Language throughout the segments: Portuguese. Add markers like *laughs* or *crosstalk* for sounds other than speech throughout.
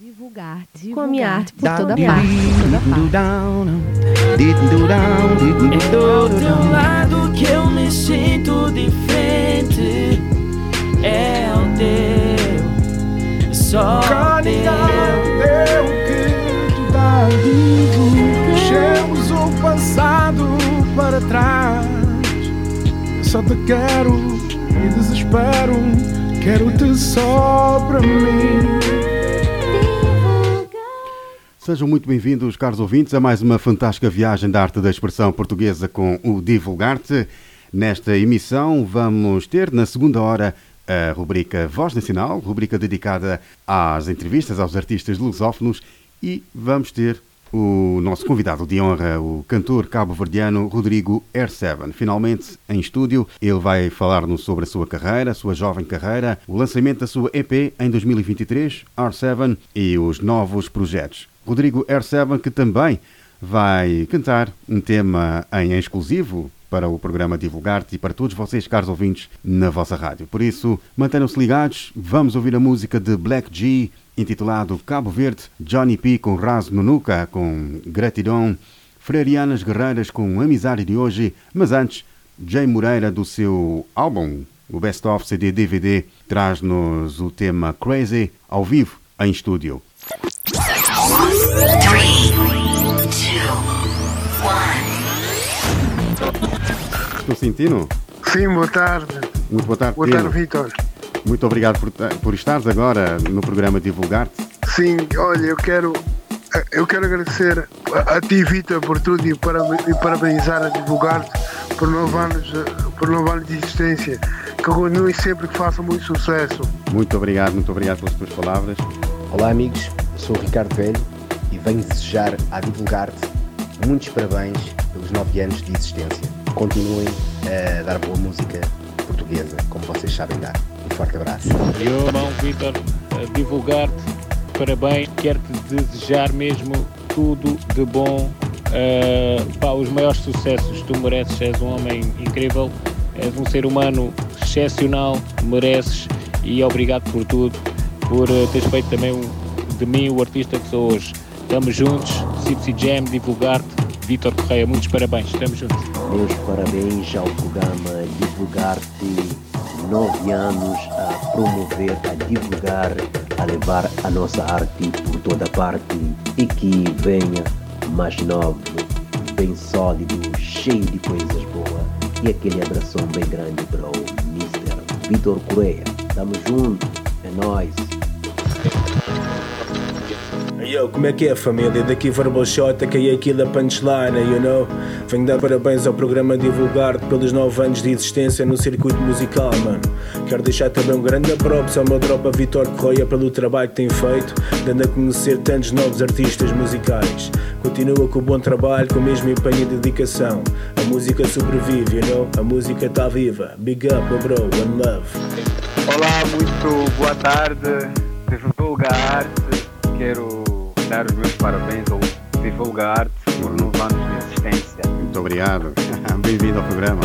Divulgar, divulgar. Com a minha arte por toda parte. É do teu lado que eu me sinto diferente. É o teu, só o teu. que te dá Deixemos o passado para trás. Só te quero e desespero. Quero-te só para mim. Sejam muito bem-vindos, caros ouvintes, a mais uma fantástica viagem da arte da expressão portuguesa com o Divulgarte. Nesta emissão vamos ter, na segunda hora, a rubrica Voz Nacional, rubrica dedicada às entrevistas aos artistas lusófonos e vamos ter o nosso convidado de honra, o cantor cabo-verdiano Rodrigo R7. Finalmente, em estúdio, ele vai falar-nos sobre a sua carreira, a sua jovem carreira, o lançamento da sua EP em 2023, R7, e os novos projetos. Rodrigo R7, que também vai cantar um tema em exclusivo para o programa Divulgar-te e para todos vocês, caros ouvintes, na vossa rádio. Por isso, mantenham-se ligados, vamos ouvir a música de Black G, intitulado Cabo Verde, Johnny P com Raz Nunuca, com Gratidão, Freirianas Guerreiras com Amizade de hoje, mas antes, Jay Moreira do seu álbum, o Best of CD DVD, traz-nos o tema Crazy ao vivo em estúdio. Estou sentindo? Sim, boa tarde. Muito boa tarde, Boa tarde, Vitor. Muito obrigado por, por estares agora no programa Divulgar-te. Sim, olha, eu quero, eu quero agradecer a, a ti, Vitor, por tudo e, para, e parabenizar a Divulgar-te por nove anos, por nove anos de existência. Que continue sempre que faça muito sucesso. Muito obrigado, muito obrigado pelas tuas palavras. Olá, amigos. Sou o Ricardo Velho e venho desejar a Divulgar-te muitos parabéns pelos nove anos de existência. Continuem a dar boa música portuguesa, como vocês sabem dar. Um forte abraço. Eu, irmão Vitor, divulgar-te, parabéns, quero-te desejar mesmo tudo de bom, uh, pá, os maiores sucessos. Tu mereces, és um homem incrível, és um ser humano excepcional, mereces e obrigado por tudo, por uh, teres feito também de mim o artista que sou hoje. Estamos juntos, Cipsy Jam, divulgar-te, Vitor Correia, muitos parabéns, estamos juntos. Meus parabéns ao programa Divulgar-te, nove anos a promover, a divulgar, a levar a nossa arte por toda parte e que venha mais novo, bem sólido, cheio de coisas boas e aquele abração bem grande para o Mr. Vitor Correia. Estamos juntos, é nóis. Yo, como é que é família? Daqui Verbal Shot, que é aquilo punchline, you know? Venho dar parabéns ao programa Divulgar pelos 9 anos de existência no circuito musical, mano. Quero deixar também um grande props ao meu tropa Vitor Correia pelo trabalho que tem feito, dando a conhecer tantos novos artistas musicais. Continua com o bom trabalho, com o mesmo empenho e dedicação. A música sobrevive, you know? A música está viva. Big up, bro, one love. Olá, muito boa tarde. Divulgar-te. Quero dar os meus parabéns ao Divulgar-te por 9 anos de existência. Muito obrigado. *laughs* Bem-vindo ao programa.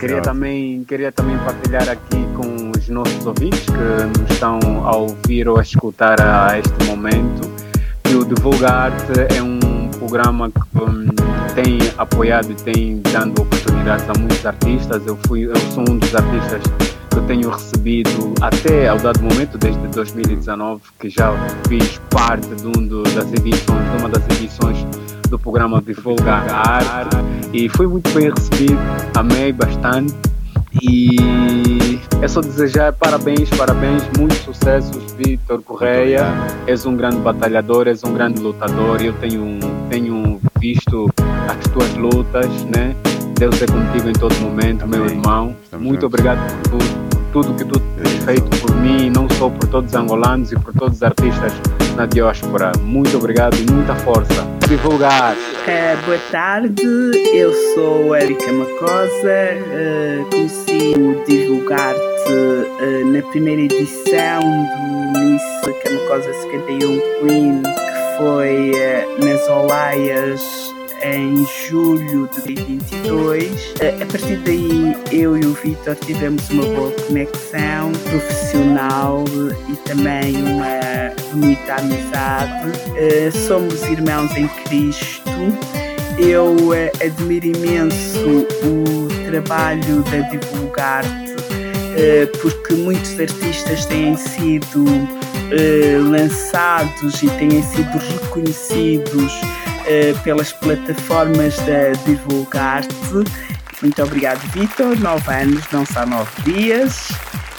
Queria também, queria também partilhar aqui com os nossos ouvintes que nos estão a ouvir ou a escutar a este momento que o Divulgar-te é um programa que um, tem apoiado e tem dando oportunidades a muitos artistas. Eu, fui, eu sou um dos artistas que eu tenho recebido até ao dado momento, desde 2019, que já fiz parte de, um do, das edições, de uma das edições do programa Divulgar Arte e foi muito bem recebido, amei bastante e é só desejar parabéns, parabéns, muitos sucessos, Vitor Correia. És um grande batalhador, és um grande lutador. Eu tenho, tenho visto as tuas lutas, né? Deus é contigo em todo momento, Amém. meu irmão. Estamos Muito juntos. obrigado por tudo que tu tens feito por mim, não só por todos os angolanos e por todos os artistas na diáspora. Muito obrigado e muita força. Divulgar. É, boa tarde, eu sou Erika Macosa, eh, conheci o Divulgar-te eh, na primeira edição do Miss Camacosa 51 Queen, que foi eh, nas Olaias em julho de 2022. A partir daí, eu e o Vitor tivemos uma boa conexão profissional e também uma bonita amizade. Somos irmãos em Cristo. Eu admiro imenso o trabalho da Divulgar-te, porque muitos artistas têm sido lançados e têm sido reconhecidos pelas plataformas da Divulgar-te. Muito obrigado, Vitor. Nove anos, não são nove dias.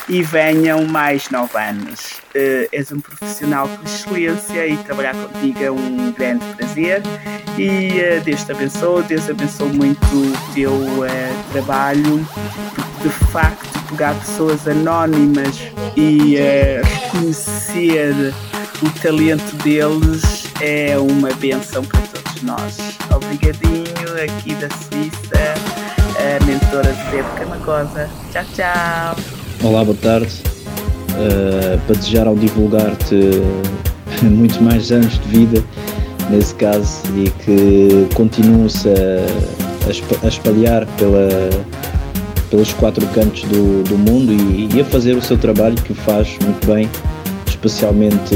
E venham mais nove anos. Uh, és um profissional por excelência e trabalhar contigo é um grande prazer. E uh, Deus te abençoe, Deus abençoe muito o teu uh, trabalho, porque de facto pegar pessoas anónimas e reconhecer o talento deles é uma benção para todos nós. Obrigadinho aqui da Suíça, a mentora de Bebe Camacosa. Tchau, tchau. Olá, boa tarde. Uh, para desejar ao divulgar-te *laughs* muito mais anos de vida, nesse caso, e que continues a, a espalhar pela, pelos quatro cantos do, do mundo e, e, a fazer o seu trabalho que faz muito bem, especialmente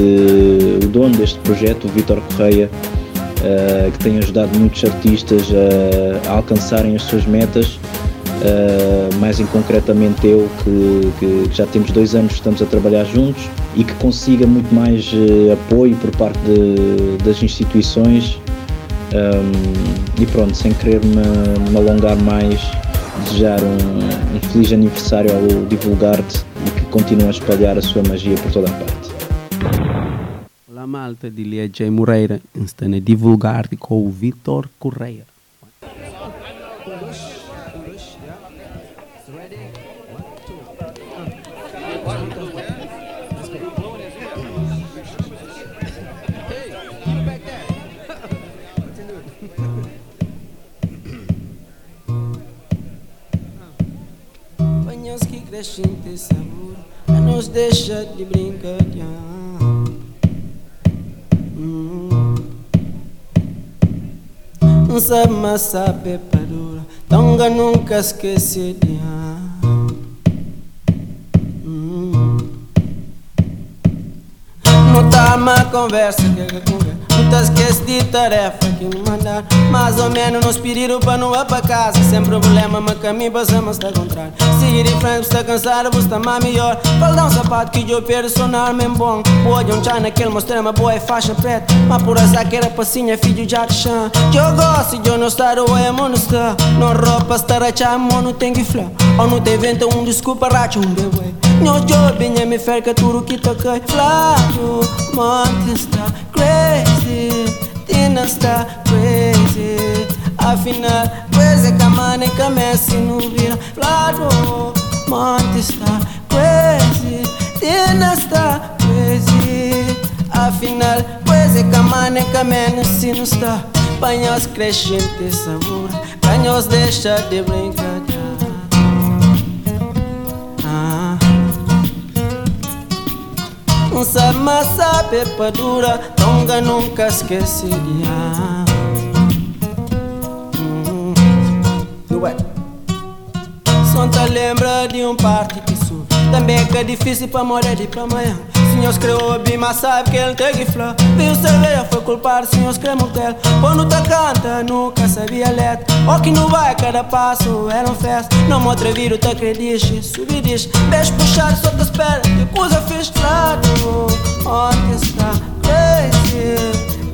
o dono deste projeto, o Vitor Correia, uh, que tem ajudado muitos artistas a, a alcançarem as suas metas Uh, mais em concretamente eu, que, que, já temos dois anos que estamos a trabalhar juntos e que consiga muito mais uh, apoio por parte de, das instituições. Um, e pronto, sem querer me, me alongar mais, desejar um, um, feliz aniversário ao Divulgar-te e que continue a espalhar a sua magia por toda a parte. Malta, de Lia. Moreira, está a Divulgar-te com o Vitor Correia. crescem ter sabor A nos deixa de brincadeira. Não sabe, mas sabe é dura Tonga nunca esquece de. Não tá uma conversa que é conversa Nunca esquece de tarefa que me mandar. Mais ou menos nos pediram para não ir para casa. Sem problema, mas caminho passamos a contrário Seguir em frente, está cansado, está mais melhor. Falta um sapato que eu perdo, sonar mesmo bom. Pode um chá naquele mostrar uma boa faixa preta. Mas por essa que era passinha, filho de chão Eu gosto de eu não estar, ou é está Não roupa, estar a chá, não tem que falar Ou não tem vento, um desculpa, racha, um bebê Nyo job, me ferka tudo que toca Flávio, monte está crazy Tina está crazy Afinal, começa não vira. Flávio, monte está crazy. Tina está crazy Afinal, mãe começa não está Panhos crescentes sabor Panhos deixa de brincar Não sabe, mas sabe para dura Tonga nunca esqueceria hum. Só te lembra de um sou Também é que é difícil para morrer de para amanhã Senhor escreveu bem, mas sabe que ele tem que falar Viu cerveja, foi culpar, senhor escreveu dele Quando tá canta, nunca sabia letra. O que não vai, cada passo era um festa Não me atrevido, te acredites, subi Beijo puxado, só te espera, que coisa fiz claro Onde está crazy,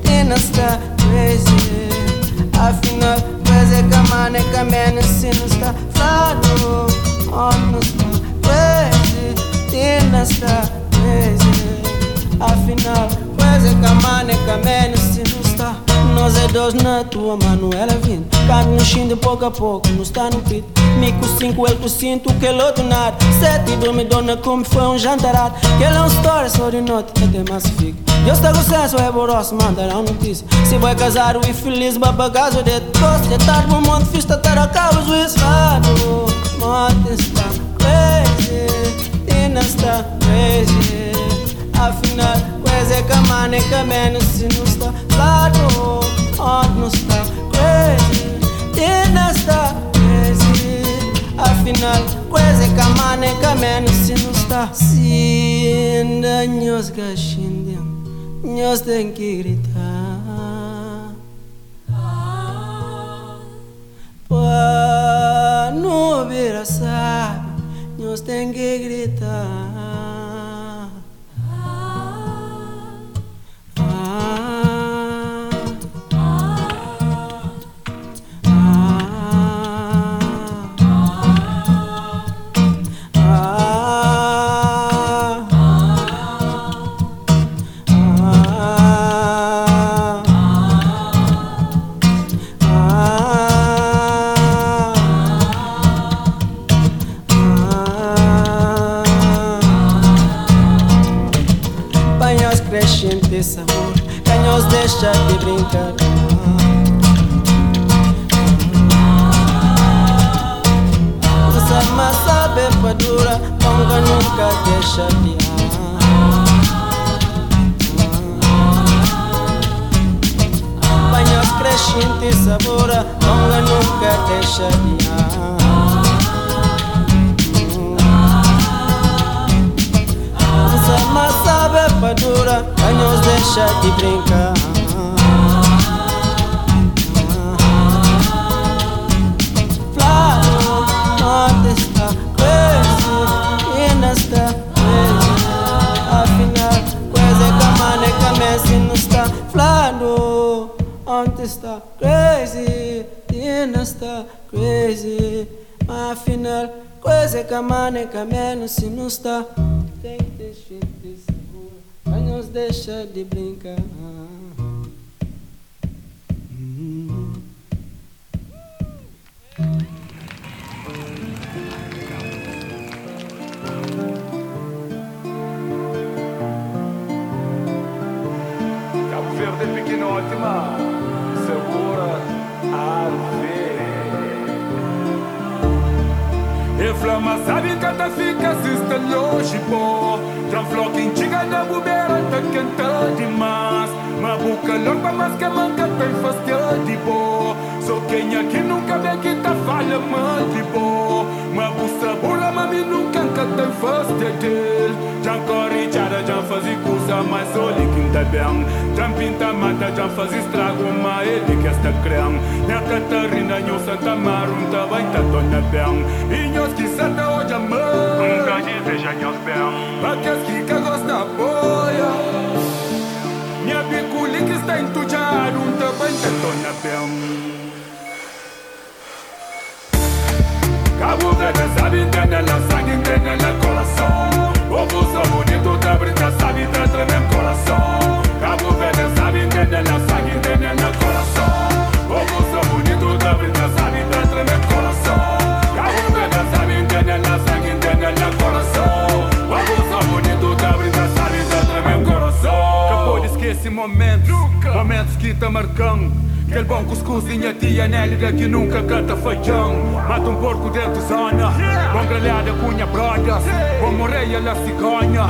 Tina está crazy. Afinal, coisa que a mano é que a menos se não está claro Onde está crazy, Tina está Afinal, coisa que a mano é menos se não está. Nós é dois na tua mano, ela vindo Carne no chão de pouco a pouco, não está no pito. Mico cinco, ele com cinto, que ele outro nada. Sete, dorme, dona, como foi um jantarado. Que ele é um story, só de noite, até massifica Eu estou com senso, é boroso, mandarão notícia. Se vai casar, o infeliz, babagazo de Gosto de estar no mundo, fiz estar a cabo, juiz Fado, morte está nesta vez Afinal, quais é que a mane que é menos se não está Claro, onde não está crazy E é nesta vez Afinal, quais é que a mane que é menos se não está Se ainda nós gaxindem Nós tem que gritar. Ah, Para não vira sabe nós tem que gritar. Deixa de brincar. Nossa massa bem dura, longa nunca deixa de Banhos crescente sabora, longa nunca deixa de Nossa massa bem dura, banhos deixa de brincar. Está crazy, Tina está crazy. Mas afinal, coisa que a mane caminho se não está. Tem que deixar de seguro, vai nos deixar de brincar. Cabo Verde é pequeno ótima segura E flama sabe que até fica está longe, pô. Já floquinho chega na bobeira, tá cantando demais. Mas boca longa, mas que manca tem fastidio, pô. Só quem aqui nunca vê que tá falha, mande, pô. Mas buça burra, mami nunca tem fastidio. Já corre, já já faz coisa, mas olha que tá bem. Já pinta mata, já faz estrago, mas ele que está crendo. Na Catarina, nho Santa Marum, tá bem, tá dona bem. E nós que santa hoje a mãe. Nunca de veja bem. Mas que que gosta boia. Minha biculi que está entujado, tá bem, tá dona bem. Cabo Verde sabe entender la sangue, entender la coração O buzo bonito da brinca sabe tá tremendo coração Acabou de esquecer momentos Momentos que tá marcando Aquele bom cuscuzinha tia Nélia que nunca canta feijão. Mata um porco dentro da zona Bom grelhada cunha brothers Bom moreia la cigonha.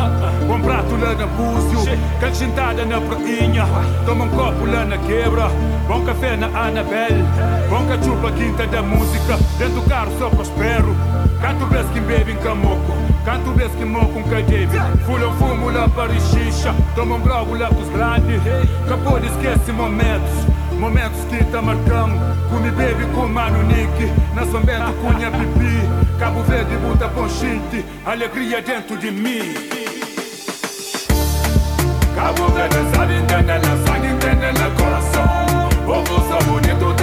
Bom prato lá na búzio Calcintada na prainha. Toma um copo lá na quebra. Bom café na Anabel. Bom cachupa quinta da música. Dentro do carro só prospero. Canto vez que bebe em camoco Canto vez que um cadebe Fula um fumo lá para xixa Toma um brogo lá com os grandes Acabou de esquecer momentos Momentos que tá marcando Comi baby com mano Nick Na sombra cunha pipi. Cabo Verde buta ponchinte Alegria dentro de mim Cabo Verde sabe entender na sangue, entender coração Povo só bonito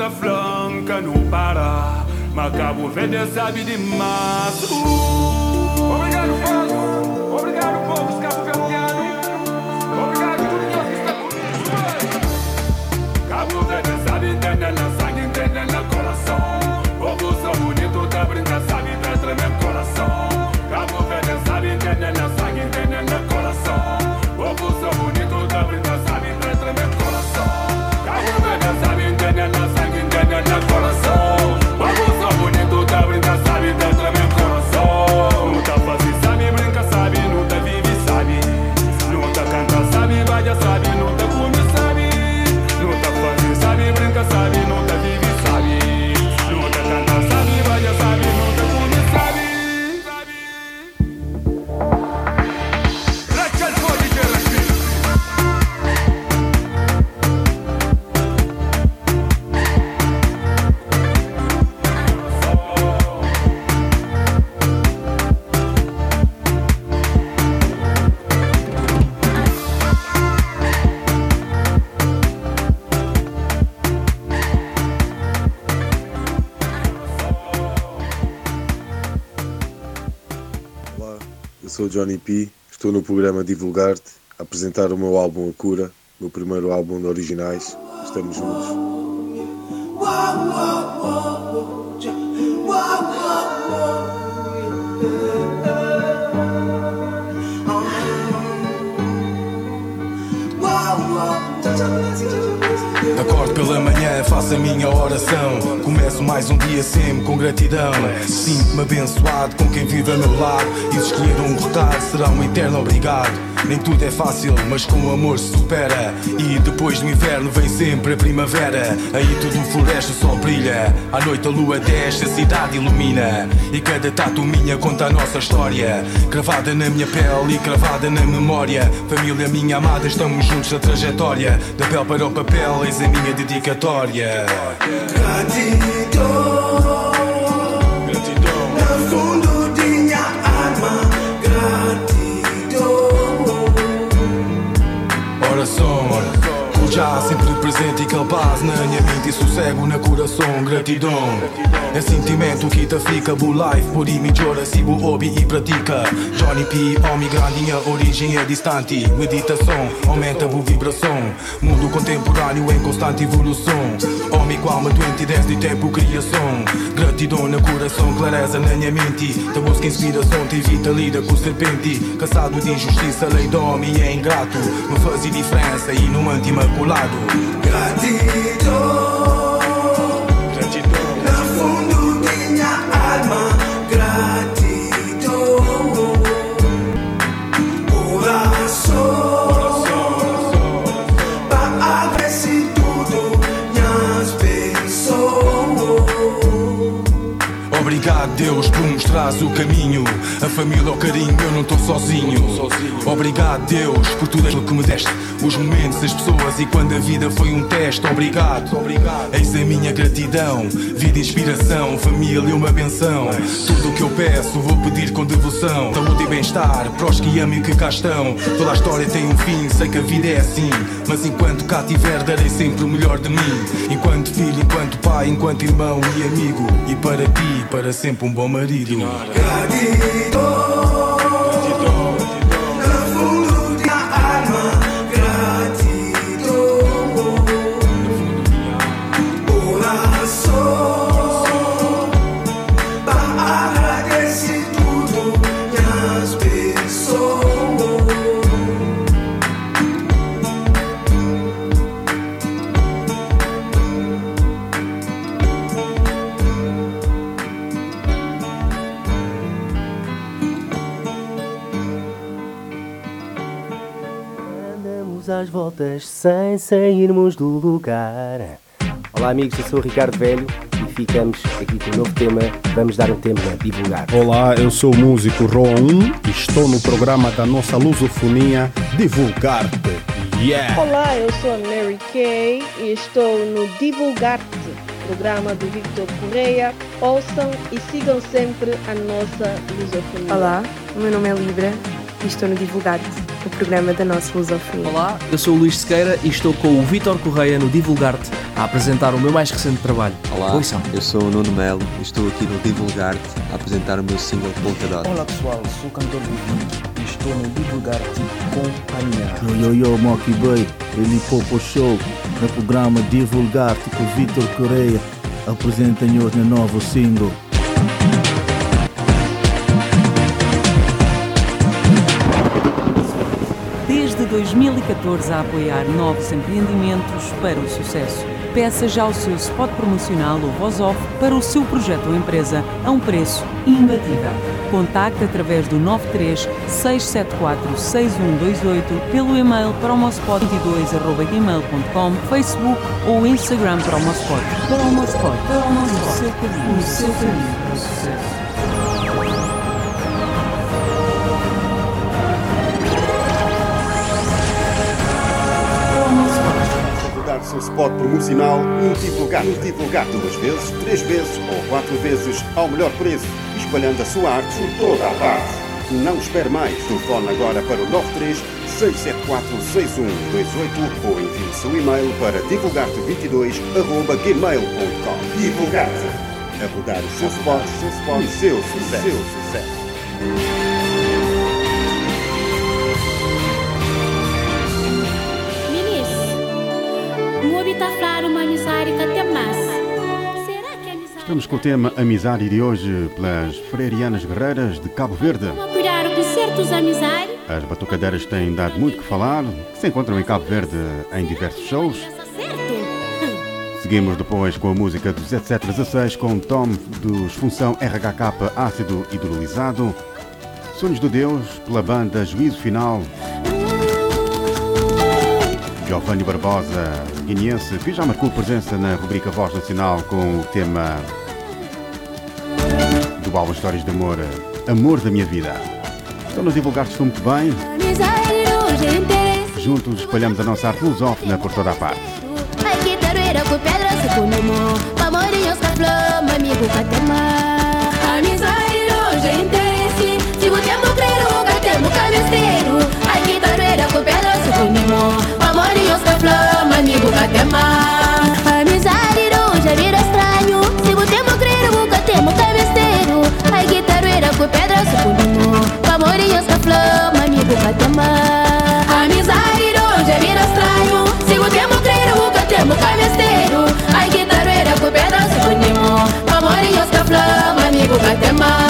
tá flanca, não para Mas Cabo Verde sabe demais uh. Obrigado, povo! Obrigado, povo sou Johnny P. Estou no programa Divulgar-te, a apresentar o meu álbum A Cura, meu primeiro álbum de originais. Estamos juntos. Faço a minha oração. Começo mais um dia sempre com gratidão. Sinto-me abençoado com quem vive a meu lado. E se escolher um recado, será um eterno obrigado. Nem tudo é fácil, mas com o amor se supera. E depois do inverno vem sempre a primavera. Aí tudo floresce, o sol brilha. À noite a lua desce, a cidade ilumina. E cada tatu minha conta a nossa história. Cravada na minha pele e cravada na memória. Família minha amada, estamos juntos na trajetória. Da pele para o papel, eis a minha dedicatória. Gratidão. Já sempre presente e capaz na minha mente e sossego na coração, gratidão. É sentimento que te fica bu life, por mim chora se bu hobby e pratica. Johnny P, homem grande, a origem é distante. Meditação, aumenta a vibração. Mundo contemporâneo em constante evolução. Homem com alma doente desde tempo criação. Gratidão no coração, clareza na minha mente. Te busca inspiração, te evita lida com serpente. Cansado de injustiça, lei do homem é ingrato. Não faz diferença e não anti-imaculado. Gratidão, Gratidão. Mostrares o caminho A família, o carinho, eu não estou sozinho. Obrigado Deus por tudo aquilo que me deste. Os momentos, as pessoas e quando a vida foi um teste. Obrigado, eis a minha gratidão Vida, inspiração, família, uma benção. Tudo o que eu peço vou pedir com devoção. Saúde e bem-estar, para os que amam e que cá estão. Toda a história tem um fim, sei que a vida é assim. Mas enquanto cá tiver darei sempre o melhor de mim. Enquanto filho, enquanto pai, enquanto irmão e amigo. E para ti, para sempre um bom marido. Gratidão, voltas sem sairmos do lugar. Olá amigos, eu sou o Ricardo Velho e ficamos aqui com um novo tema. Vamos dar um tema a divulgar. Olá, eu sou o músico Ron e estou no programa da nossa lusofonia Divulgar-te. Yeah! Olá, eu sou a Mary Kay e estou no Divulgar-te, programa do Victor Correia. Ouçam e sigam sempre a nossa lusofonia. Olá, o meu nome é Libra e estou no Divulgar-te, o programa da nossa lusofonia. Olá, eu sou o Luís Sequeira e estou com o Vítor Correia no Divulgar-te a apresentar o meu mais recente trabalho. Olá, Ouçam. eu sou o Nuno Melo e estou aqui no Divulgar-te a apresentar o meu single Polka Dot. Olá pessoal, sou o cantor Vivi e estou no Divulgar-te com a minha. Yo, yo, yo, Boy, ele Popo Show, no programa Divulgar-te com Vitor Correia, apresenta-nos no novo single. 2014 a apoiar novos empreendimentos para o sucesso. Peça já o seu spot promocional ou voz-off para o seu projeto ou empresa a um preço imbatível. Contacte através do 93 674 6128 pelo e-mail promospot22.gmail.com, Facebook ou Instagram Promospot. Promospot, Promospot, o seu caminho, o seu caminho para o sucesso. Divulgar o seu spot promocional, divulgar, um divulgar duas vezes, três vezes ou quatro vezes ao melhor preço, espalhando a sua arte por toda a parte. Não espere mais, telefone agora para o 93 674 6128 ou envie o seu e-mail para divulgarte22.gmail.com Divulgar-te, a rodar o seu spot, o seu spot, o seu sucesso. Seu sucesso. Estamos com o tema Amizade de hoje pelas Freirianas Guerreiras de Cabo Verde. As batucadeiras têm dado muito que falar, se encontram em Cabo Verde em diversos shows. Seguimos depois com a música dos 7716 com Tom dos Função RHK Ácido Hidrolisado. Sonhos de Deus pela banda Juízo Final. Giovanni Barbosa, guineense, que já marcou presença na rubrica Voz Nacional com o tema do álbum Histórias de Amor, Amor da Minha Vida. Estão a divulgar-se muito bem. Juntos espalhamos a nossa arte lusófona por toda a parte. Que tarueira com pedra se conumo. Pamorinhos com flama, amigo catema. Amizade hoje é interesse. Se o tempo crer, o catemo cabeceiro. Ai, que tarueira com pedra se conumo. Pamorinhos com flama, amigo catema. Amizade hoje é vir estranho. Se o tempo crer, o catemo cabeceiro. Ai, que tarueira com pedra se conumo. Pamorinhos com flama, amigo catema. Amizade hoje é vir estranho. Se o tempo crer, o catemo cabeceiro. Ai, que tarueira com pedra se conumo. Pamorinhos com flama, amigo catema.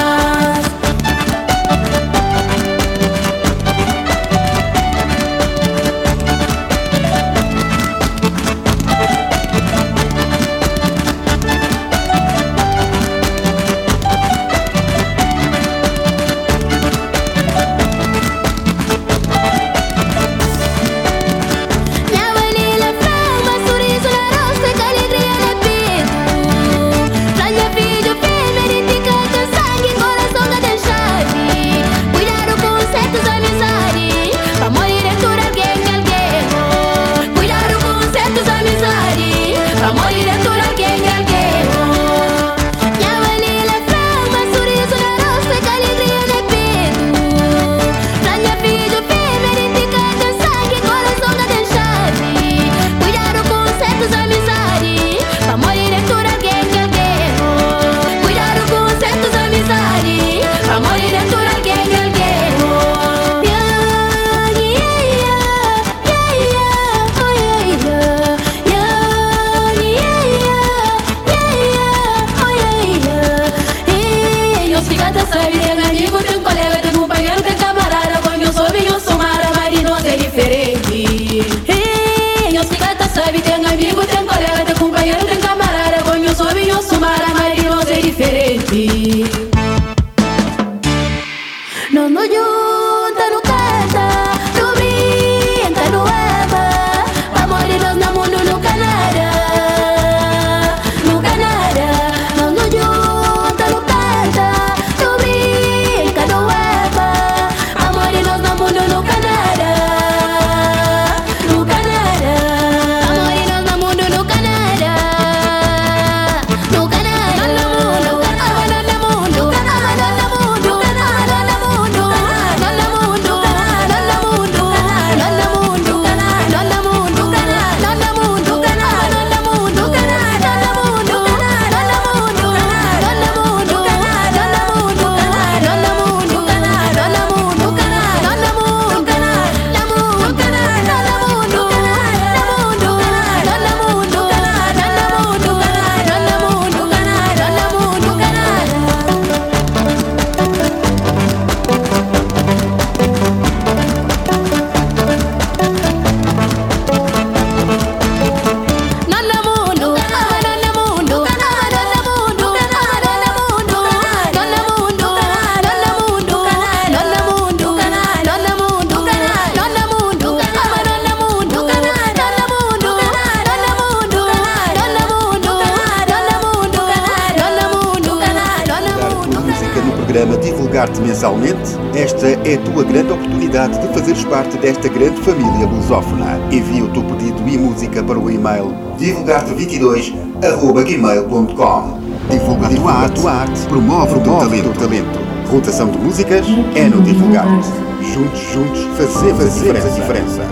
Rotação de músicas é no Divulgar-te. Juntos, juntos, fazemos, fazemos a diferença.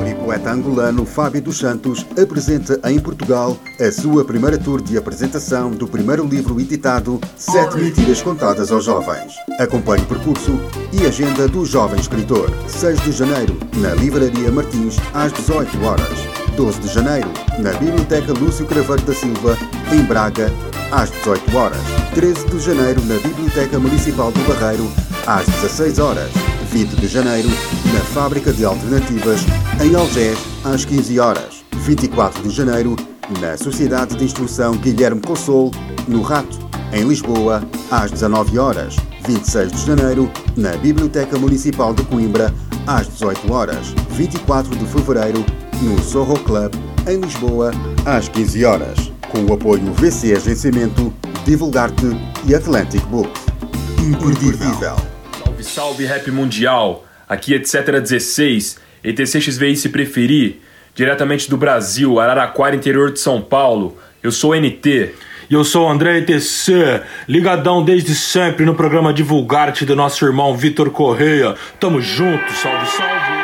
O e poeta angolano Fábio dos Santos apresenta em Portugal a sua primeira tour de apresentação do primeiro livro editado Sete Mentiras Contadas aos Jovens. Acompanhe o percurso e agenda do jovem escritor. 6 de janeiro, na Livraria Martins, às 18 horas. 12 de janeiro, na Biblioteca Lúcio Craveiro da Silva, em Braga, às 18 horas. 13 de janeiro, na Biblioteca Municipal do Barreiro, às 16 horas. 20 de janeiro, na Fábrica de Alternativas, em Algés, às 15 horas. 24 de janeiro, na Sociedade de Instrução Guilherme Cossol, no Rato, em Lisboa, às 19 horas. 26 de janeiro, na Biblioteca Municipal de Coimbra, às 18 horas. 24 de fevereiro, no Sorro Club, em Lisboa, às 15 horas. Com o apoio VC Agenciamento, Divulgarte e Atlantic Books. Imperdível. Salve, salve rap mundial. Aqui etc 16, ETCXVI se preferir, diretamente do Brasil, Araraquara, interior de São Paulo. Eu sou NT. E eu sou o André ETC, ligadão desde sempre no programa Divulgarte do nosso irmão Vitor Correia. Tamo junto, salve, salve.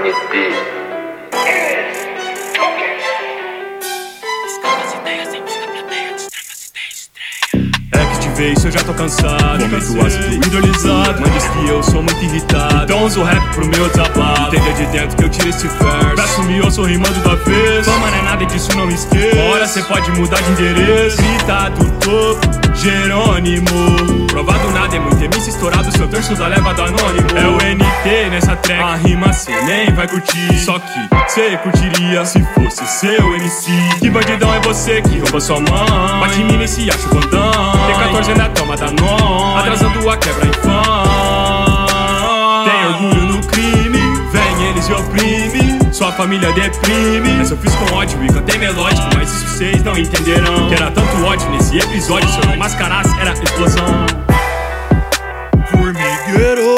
NT. É que de vez eu já tô cansado Momento ácido hidrolisado Mas diz que eu sou muito irritado. Então uso rap pro meu desabafo. Entenda de dentro que eu tiro esse verso. Peço-me, eu sou rimando da vez. Fama não é nada disso, não me esqueça. Ora cê pode mudar de endereço. Grita do topo, Jerônimo Provado nada, é muito MC estourado Seu terço da leva do anônimo. É o NT nessa track. A rima cê nem vai curtir. Só que cê curtiria se fosse seu MC Que bandidão é você que rouba sua mãe? Bate em mim nesse acho bandão T14 na toma da nós. Atrasando a quebra infame Tem orgulho no crime Vem eles e oprime Sua família deprime. Mas eu fiz com ódio e cantei melódico Mas isso vocês não entenderão. Que era tanto ódio nesse episódio Se eu não mascarasse era explosão. Formigueiro,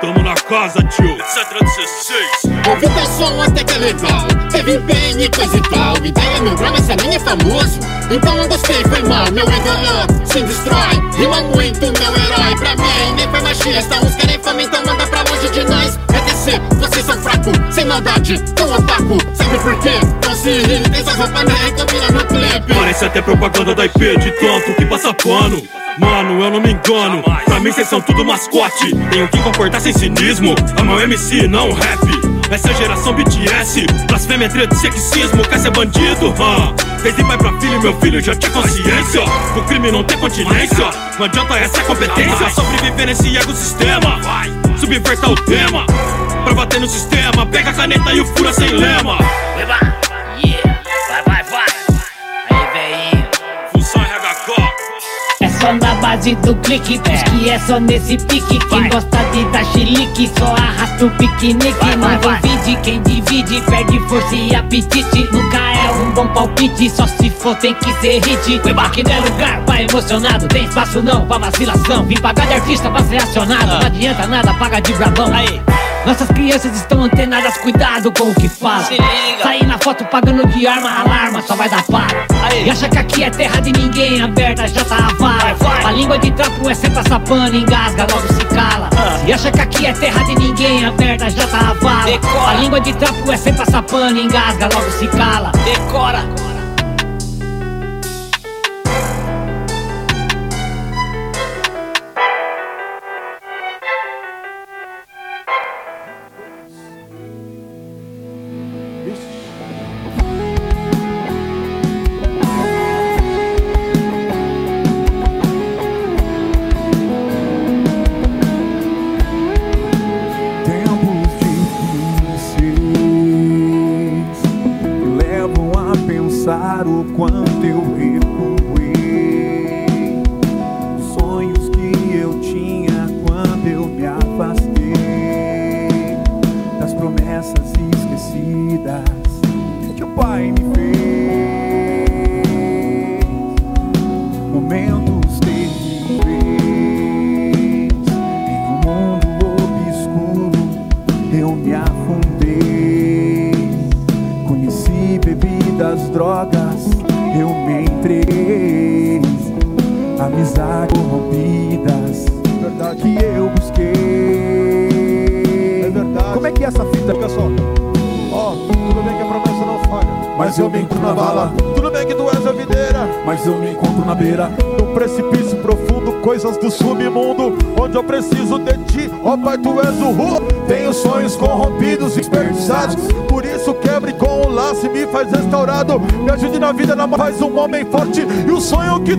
tamo na casa, tio. Etc 16. Ouvi teu som até que é legal Teve empenho e coisa e tal Ideia meu grama, essa nem é famoso. Então não gostei, foi mal Meu ídolo se destrói. Rima muito, meu herói Pra mim nem foi machista. Uns querem fama, então manda pra longe de nós ETC, vocês são fracos Sem maldade, tão ataco Sabe por quê? Não se irritem, essas roupas nem combinam no Parece até propaganda da IP de tanto que passa pano. Mano, eu não me engano. Pra mim, vocês são tudo mascote. Tenho que concordar sem cinismo. Amo MC, não rap. Essa é a geração BTS. Blasfêmia, treta e sexismo. Quer ser bandido? Ah. Desde pai pra filho, meu filho já tinha consciência. O crime não tem continência. Não adianta essa competência. Sobreviver nesse ecossistema. Subverta o tema. Pra bater no sistema. Pega a caneta e o fura sem lema. Vai, vai, vai Aí, velhinho Função RH É só na base do clique, diz que é só nesse pique. Quem gosta de dar chilique só arrasta o piquenique. Não divide, quem divide perde força e apetite. Nunca é um bom palpite, só se for tem que ser hit. Aqui não é lugar pra emocionado, tem espaço não pra vacilação. Vim pagar de artista pra ser acionado, não adianta nada, paga de brabão. Aí. Nossas crianças estão antenadas, cuidado com o que fala. Sair na foto pagando de arma, alarma, só vai dar para. E acha que aqui é terra de ninguém, aberta já tá a vara. A língua de trapo é senta sapando, engasga, logo se cala. E acha que aqui é terra de ninguém, aberta já tá a. Decora. A língua de trapo é senta sapando, engasga, logo se cala. Decora. Um homem forte e o sonho que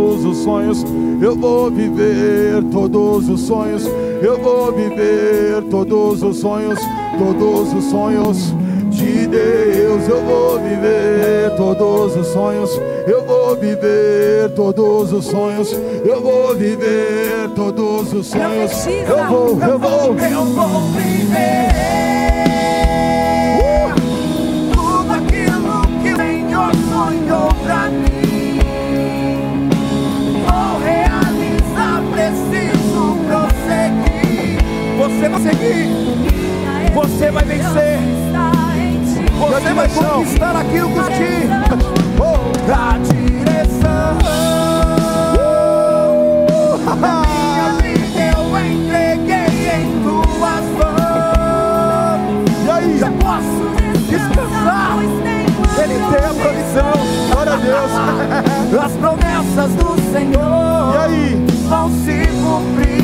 todos os sonhos. Eu vou viver todos os sonhos. Eu vou viver todos os sonhos. Todos os sonhos de Deus. Eu vou viver todos os sonhos. Eu vou viver todos os sonhos. Eu vou viver todos os sonhos. Eu vou, eu vou, eu vou viver. Você vai seguir. Você vai vencer. Você vai conquistar aquilo que te oh. A direção da minha vida eu entreguei em tuas mãos. E aí? Já posso descansar. Ele tem a provisão. Glória a Deus. *laughs* As promessas do Senhor E aí? vão se cumprir.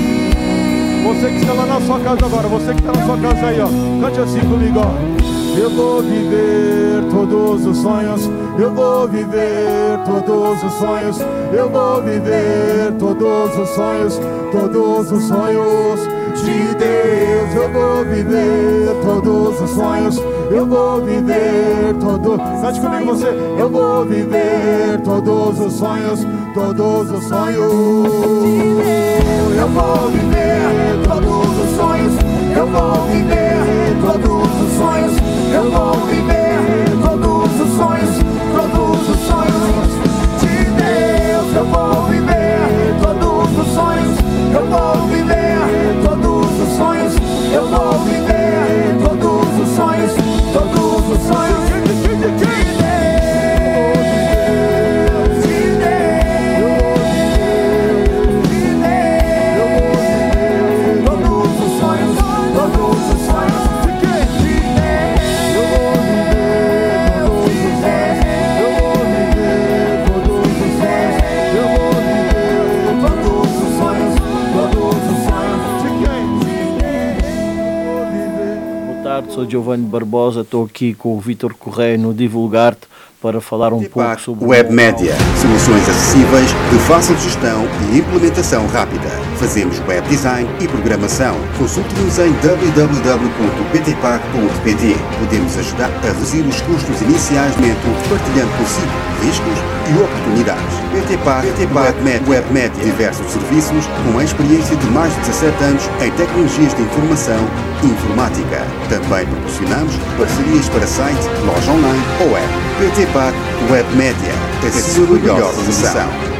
Você que está lá na sua casa agora, você que está na sua casa aí, ó. Cante assim comigo, ó. Eu vou viver todos os sonhos. Eu vou viver todos os sonhos. Eu vou viver todos os sonhos. Todos os sonhos de Deus. Eu vou viver todos os sonhos. Eu vou viver todo. Cante comigo você. Eu vou viver todos os sonhos. Todos os sonhos. Eu vou viver todos os sonhos. Eu vou viver todos os sonhos. Eu vou viver sou Giovanni Barbosa, estou aqui com o Vítor Correia no Divulgar-te para falar um pouco sobre Web Média, soluções acessíveis, de fácil gestão e implementação rápida. Fazemos web design e programação. Consulte-nos em www.ptpac.pt. Podemos ajudar a reduzir os custos iniciais do momento, partilhando consigo riscos e oportunidades. PTPAC, PTPAC Web, Web Média, diversos serviços com a experiência de mais de 17 anos em tecnologias de informação e informática. Também proporcionamos parcerias para site, loja online ou app. PTPAC Web Média, a sua melhor solução.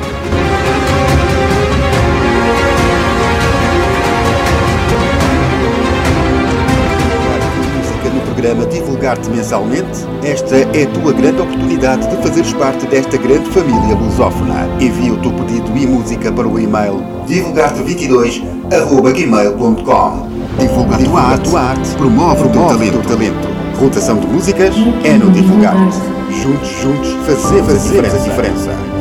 Programa Divulgar-te mensalmente? Esta é a tua grande oportunidade de fazeres parte desta grande família lusófona. Envia o teu pedido e música para o e-mail divulgarte22.gmail.com Divulga a tua arte, arte promove o teu talento, talento. Rotação de músicas é no Divulgar-te. Juntos, juntos, fazemos, fazemos a diferença.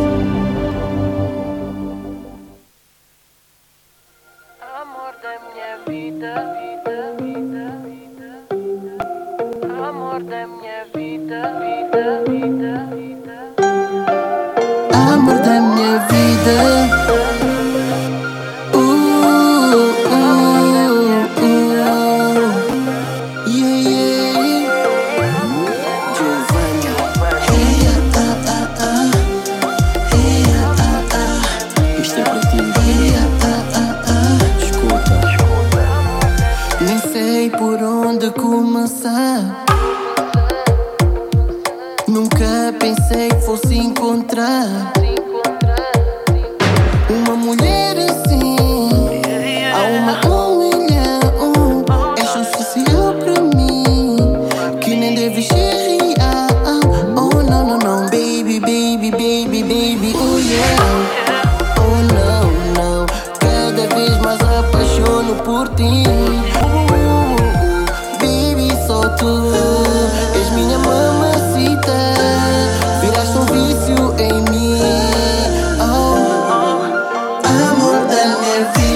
Da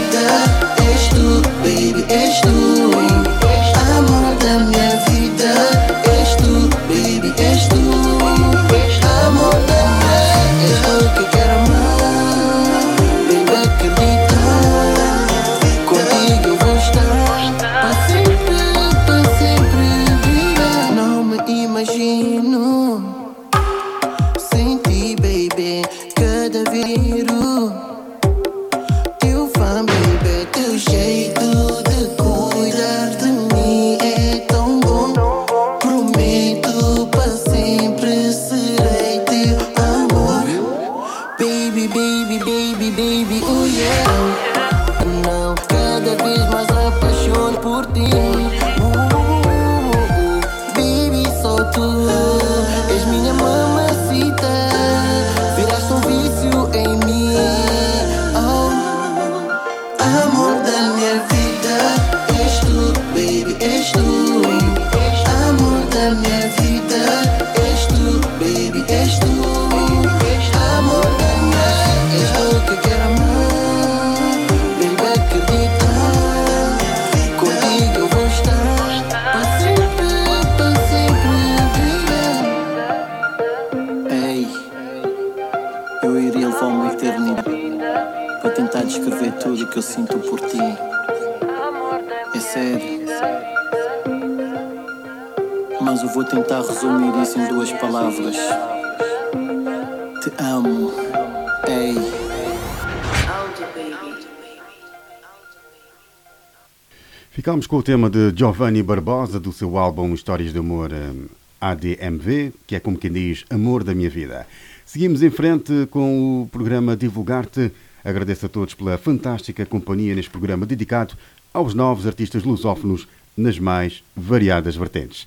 com o tema de Giovanni Barbosa do seu álbum Histórias de Amor eh, ADMV, que é como quem diz Amor da Minha Vida. Seguimos em frente com o programa Divulgar-te. Agradeço a todos pela fantástica companhia neste programa dedicado aos novos artistas lusófonos nas mais variadas vertentes.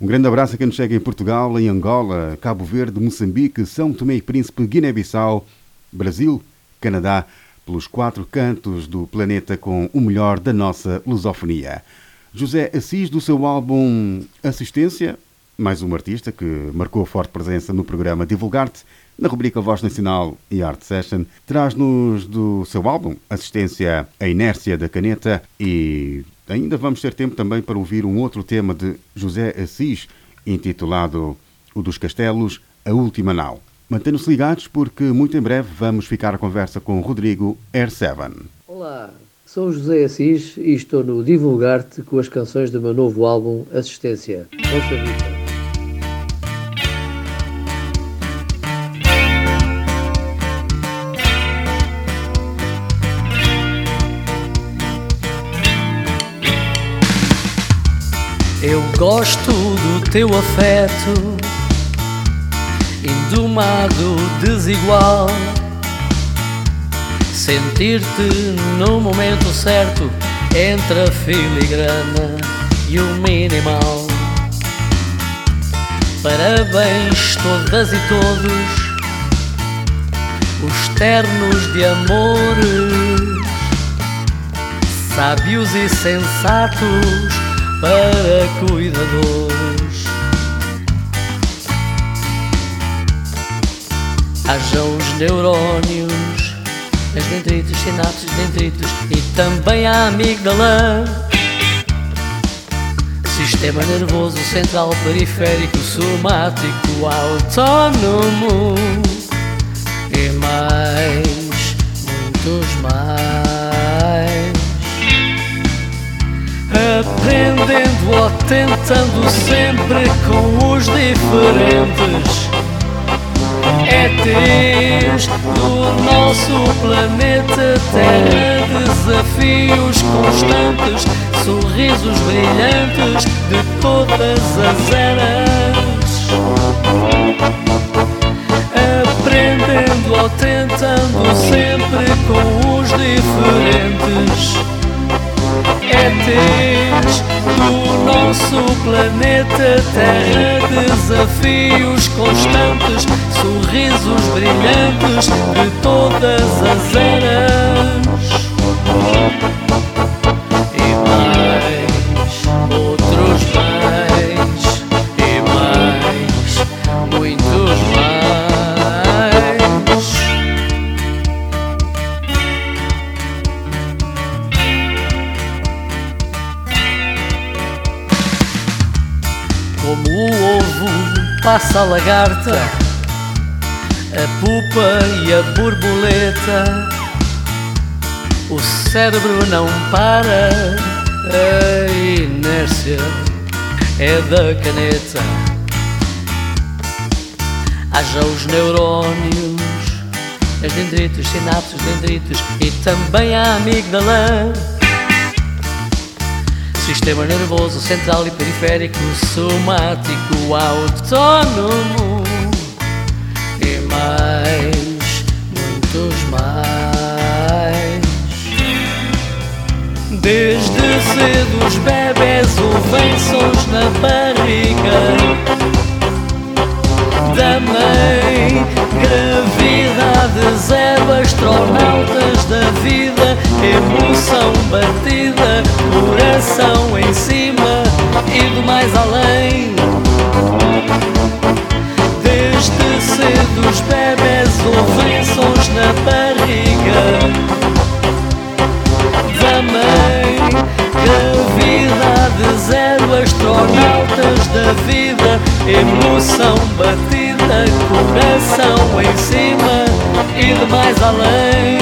Um grande abraço a quem nos segue em Portugal, em Angola, Cabo Verde, Moçambique, São Tomé e Príncipe, Guiné-Bissau, Brasil, Canadá, pelos quatro cantos do planeta com o melhor da nossa lusofonia. José Assis, do seu álbum Assistência, mais um artista que marcou forte presença no programa Divulgar-te, na rubrica Voz Nacional e Art Session, traz-nos do seu álbum Assistência A Inércia da Caneta e ainda vamos ter tempo também para ouvir um outro tema de José Assis, intitulado O dos Castelos, A Última Nau. Mantenham-se ligados porque muito em breve vamos ficar a conversa com Rodrigo R7. Olá, sou José Assis e estou no Divulgar-te com as canções do meu novo álbum Assistência. Ouça a vista. Eu gosto do teu afeto, indomado, desigual. Sentir-te no momento certo entre a filigrana e o minimal. Parabéns, todas e todos, os ternos de amores, sábios e sensatos para cuidadores. Hajam os neurónios, as dendritas, sinapses, dendritos e também a amígdala. Sistema nervoso central, periférico, somático, autónomo e mais, muitos mais. Aprendendo ou tentando sempre com os diferentes ETs do nosso planeta Terra Desafios constantes, sorrisos brilhantes de todas as eras. Aprendendo ou tentando sempre com os diferentes. ETs do nosso planeta Terra Desafios constantes, sorrisos brilhantes de todas as eras. E mais, outros mais E mais, muitos mais. Como o ovo passa a lagarta, a pupa e a borboleta. O cérebro não para, a inércia é da caneta. Haja os neurônios, as dendritos, sinapses, dendritos e também a amígdala. Sistema nervoso central e periférico, somático, autónomo e mais, muitos mais. Desde cedo os bebés ouvem sons na barriga da mãe. Gravidade zero, astronautas da vida, emoção batida, coração em cima e do mais além. Cedo os bebés ouvem sons na barriga da mãe. Gravidade zero, astronautas da vida, emoção batida, coração em cima e de mais além.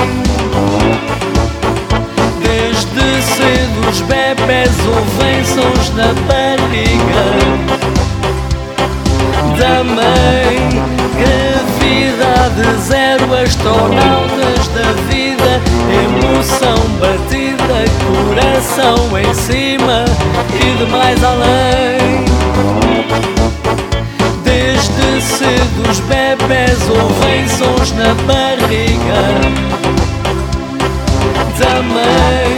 Desde cedo os bebés ouvem sons na barriga da mãe. Gravidade zero, astronautas da vida, emoção batida, coração em cima e de mais além. Desde cedo os bebés ouvem sons na barriga da mãe.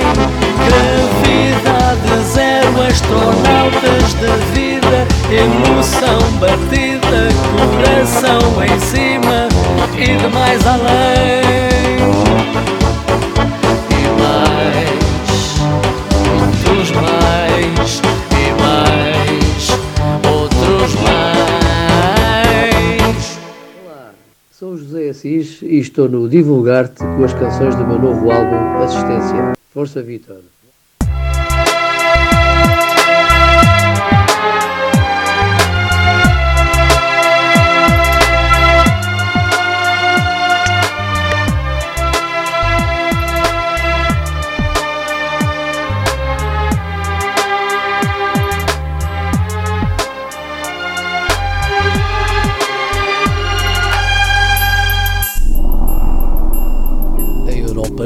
Gravidade zero, astronautas da vida, emoção batida, coração em cima de mais além. E mais, muitos mais, e mais, outros mais. Sou José Assis e estou no Divulgar-te com as canções do meu novo álbum Assistência. Força Vitor.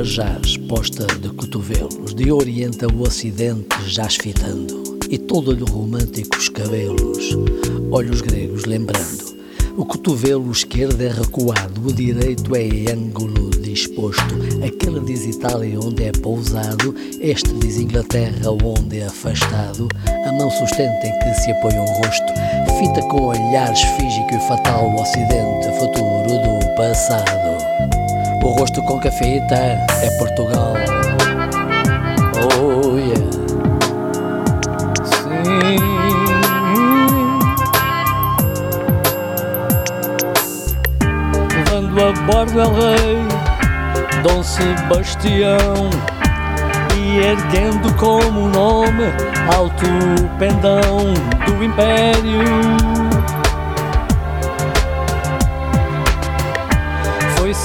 Europa jaz posta de cotovelos, de Oriente ao Ocidente jaz fitando, e todo-lhe românticos cabelos, olhos gregos lembrando. O cotovelo esquerdo é recuado, o direito é ângulo disposto. Aquele diz Itália onde é pousado, este diz Inglaterra onde é afastado. A mão sustenta em que se apoia um rosto, fita com olhares físico e fatal o Ocidente, futuro do passado. O rosto com que a fita é Portugal. Oh yeah. Sim. Levando a bordo El Rei, Dom Sebastião. E erguendo como nome alto pendão do Império.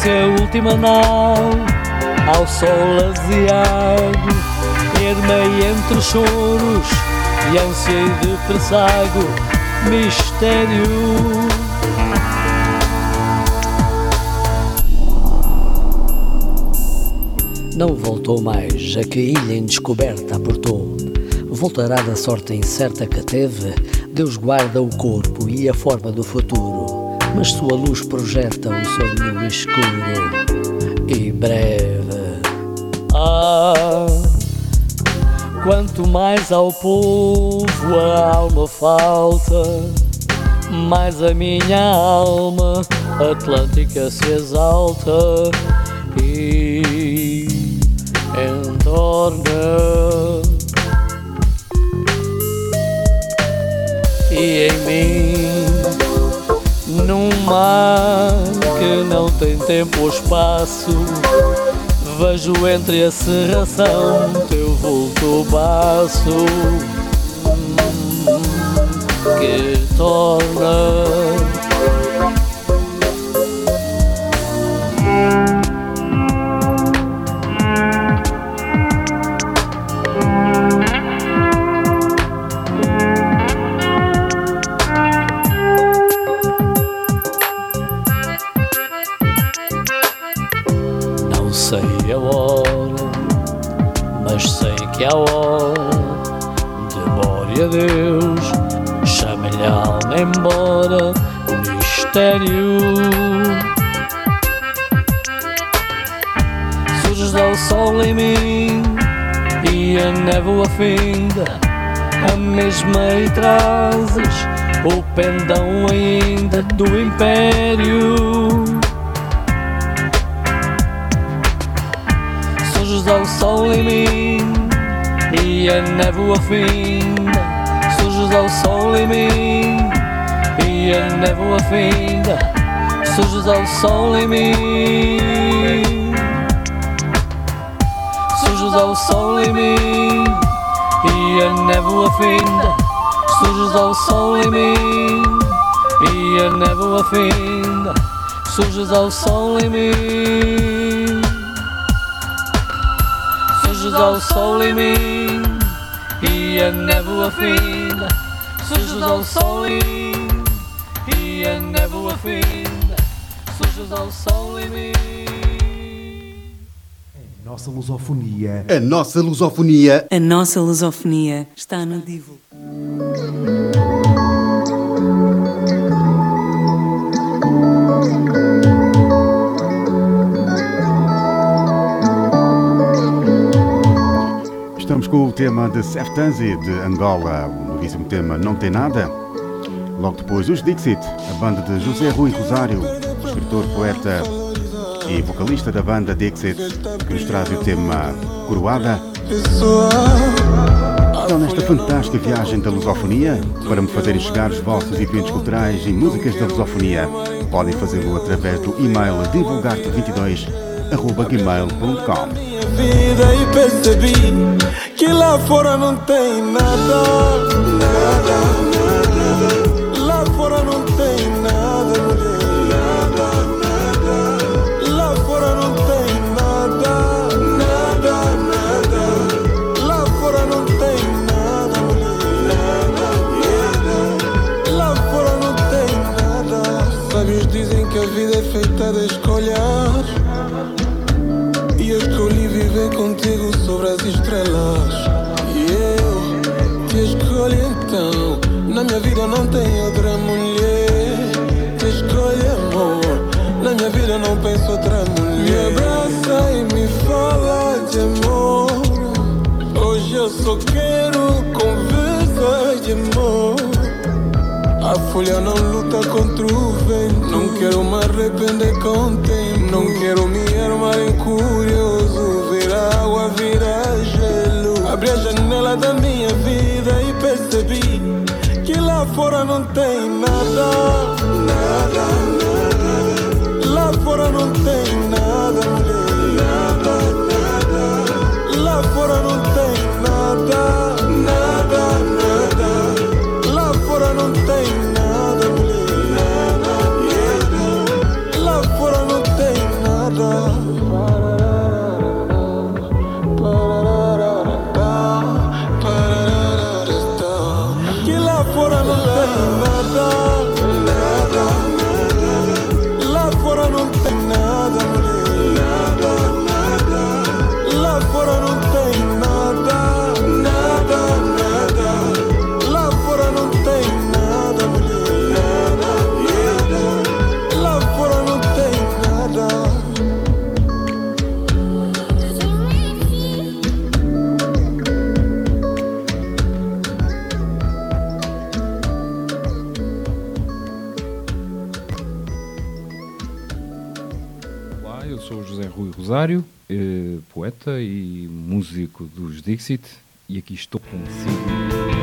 Foi-se a última nau ao sol aziago, ermei entre choros e ânsia e de mistério. Não voltou mais, a que ilha em descoberta aportou. Voltará da sorte incerta que teve, Deus guarda o corpo e a forma do futuro. Mas sua luz projeta o sonho escuro e breve. Ah, quanto mais ao povo a alma falta, mais a minha alma atlântica se exalta e entorna. E em mim, mar que não tem tempo ou espaço, vejo entre a serração teu vulto baço que torna. E trazes o pendão ainda do império. Surges ao sol em mim e a névoa finda. Surges ao sol em mim e a névoa finda. Surges ao sol em mim. Surges ao sol em mim e a névoa finda. Surges ao sol em mim e a névoa finda. Surges ao sol em mim. Surges ao sol em mim e a névoa finda. Surges ao sol em mim e a névoa finda. Surges ao sol em mim. Nossa lusofonia. A nossa lusofonia. A nossa lusofonia está no Divo. Estamos com o tema de Seftanzi, de Angola, o novíssimo tema Não Tem Nada. Logo depois, os Dixit, a banda de José Rui Rosário, escritor, poeta e vocalista da banda Dixit, que nos traz o tema Coroada. Estão nesta fantástica viagem da lusofonia, para me fazerem chegar os vossos eventos culturais e músicas da lusofonia, podem fazê-lo através do e-mail divulgarte22.gmail.com vida e percebi que lá fora não tem nada, nada, nada. Que a vida é feita de escolhas. E eu escolhi viver contigo sobre as estrelas. E eu te escolho então. Na minha vida não tem outra mulher. Te escolho amor. Na minha vida não penso outra mulher. Me abraça e me fala de amor. Hoje eu só quero Não luta contra o vento. Não quero me arrepender com tempo. Não quero me armar em curioso. Ver a água virar gelo. Abri a janela da minha vida e percebi que lá fora não tem. Nada, nada. sou José Rui Rosário, eh, poeta e músico dos Dixit, e aqui estou consigo.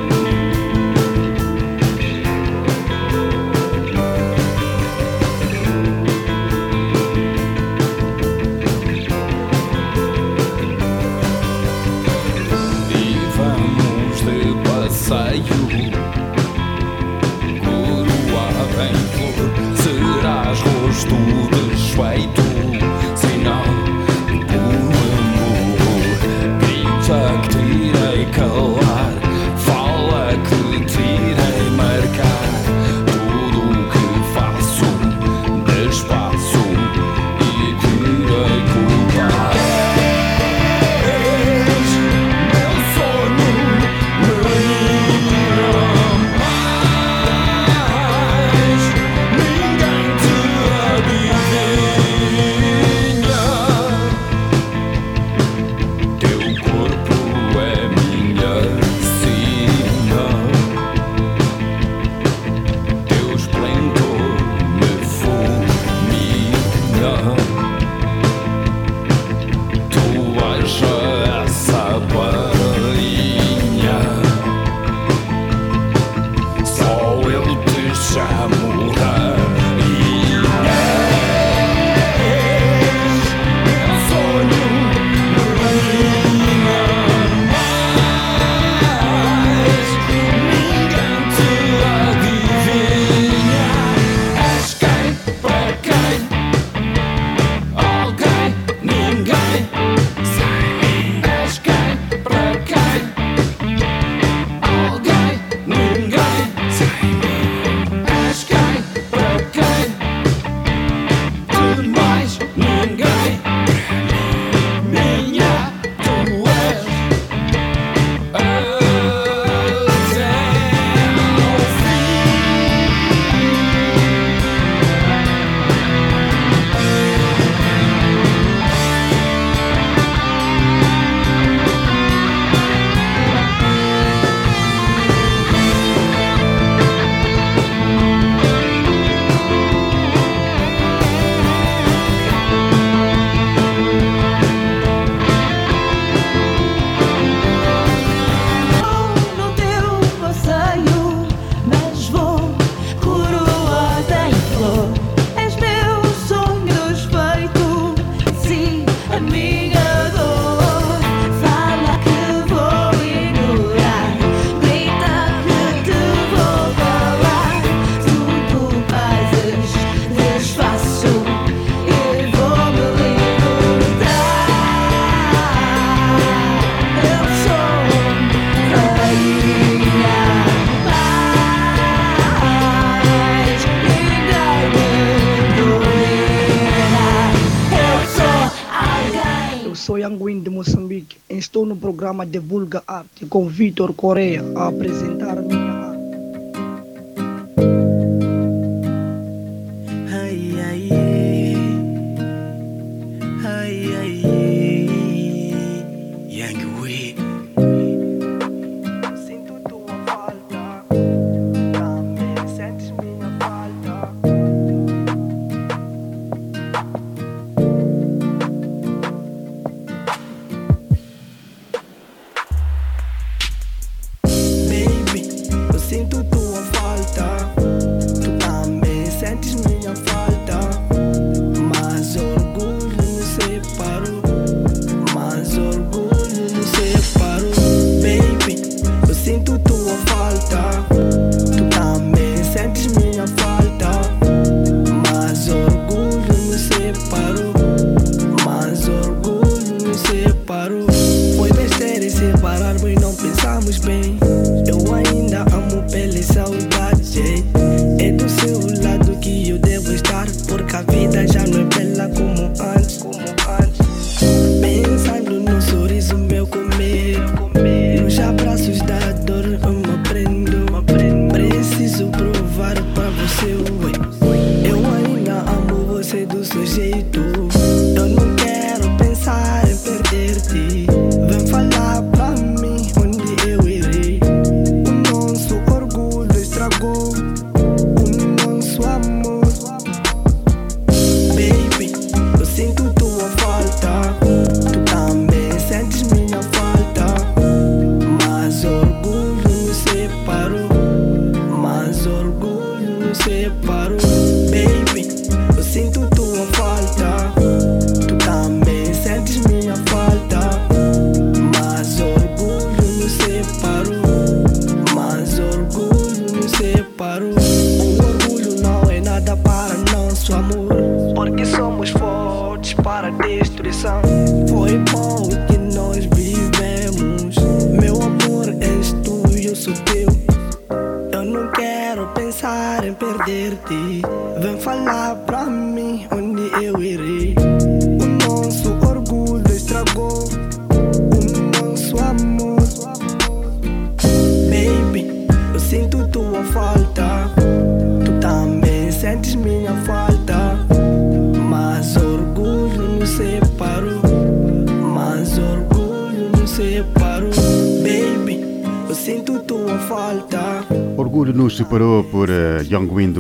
programa Divulga Arte com Vitor Correia a apresentar minha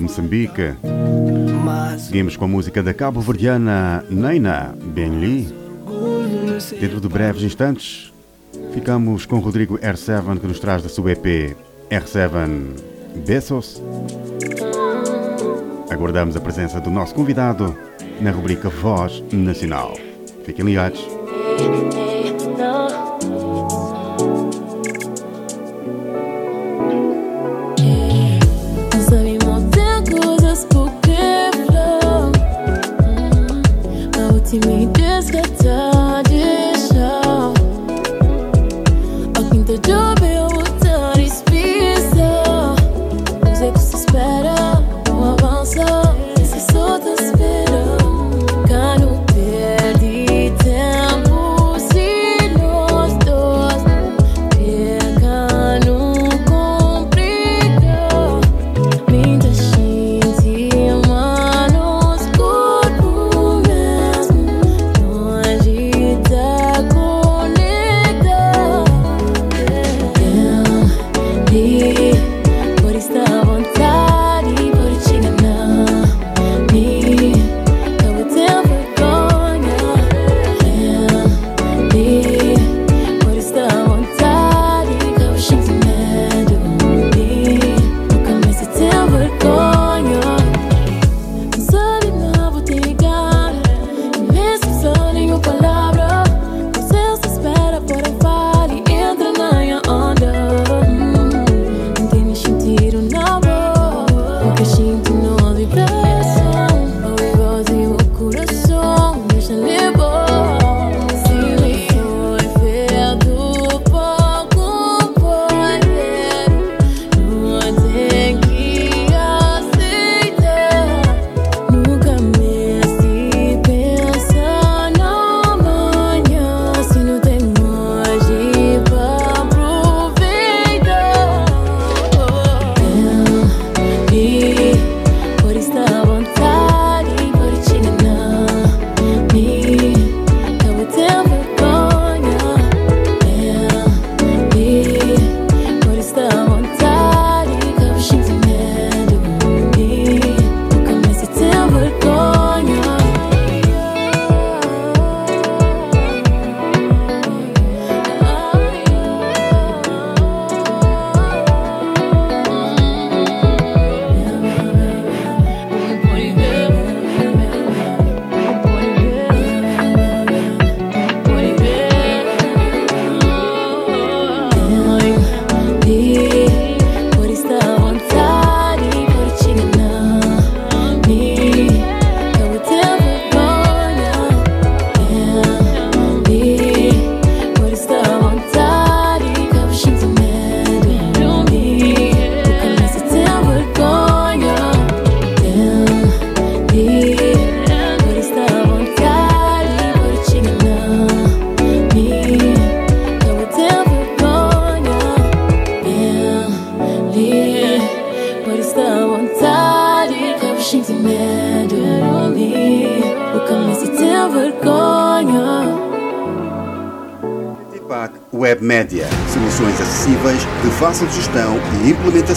Moçambique. Seguimos com a música da Cabo Verdeana, Neina Benli. Dentro de breves instantes, ficamos com Rodrigo R7 que nos traz da sua EP R7 Bessos. Aguardamos a presença do nosso convidado na rubrica Voz Nacional. Fiquem ligados.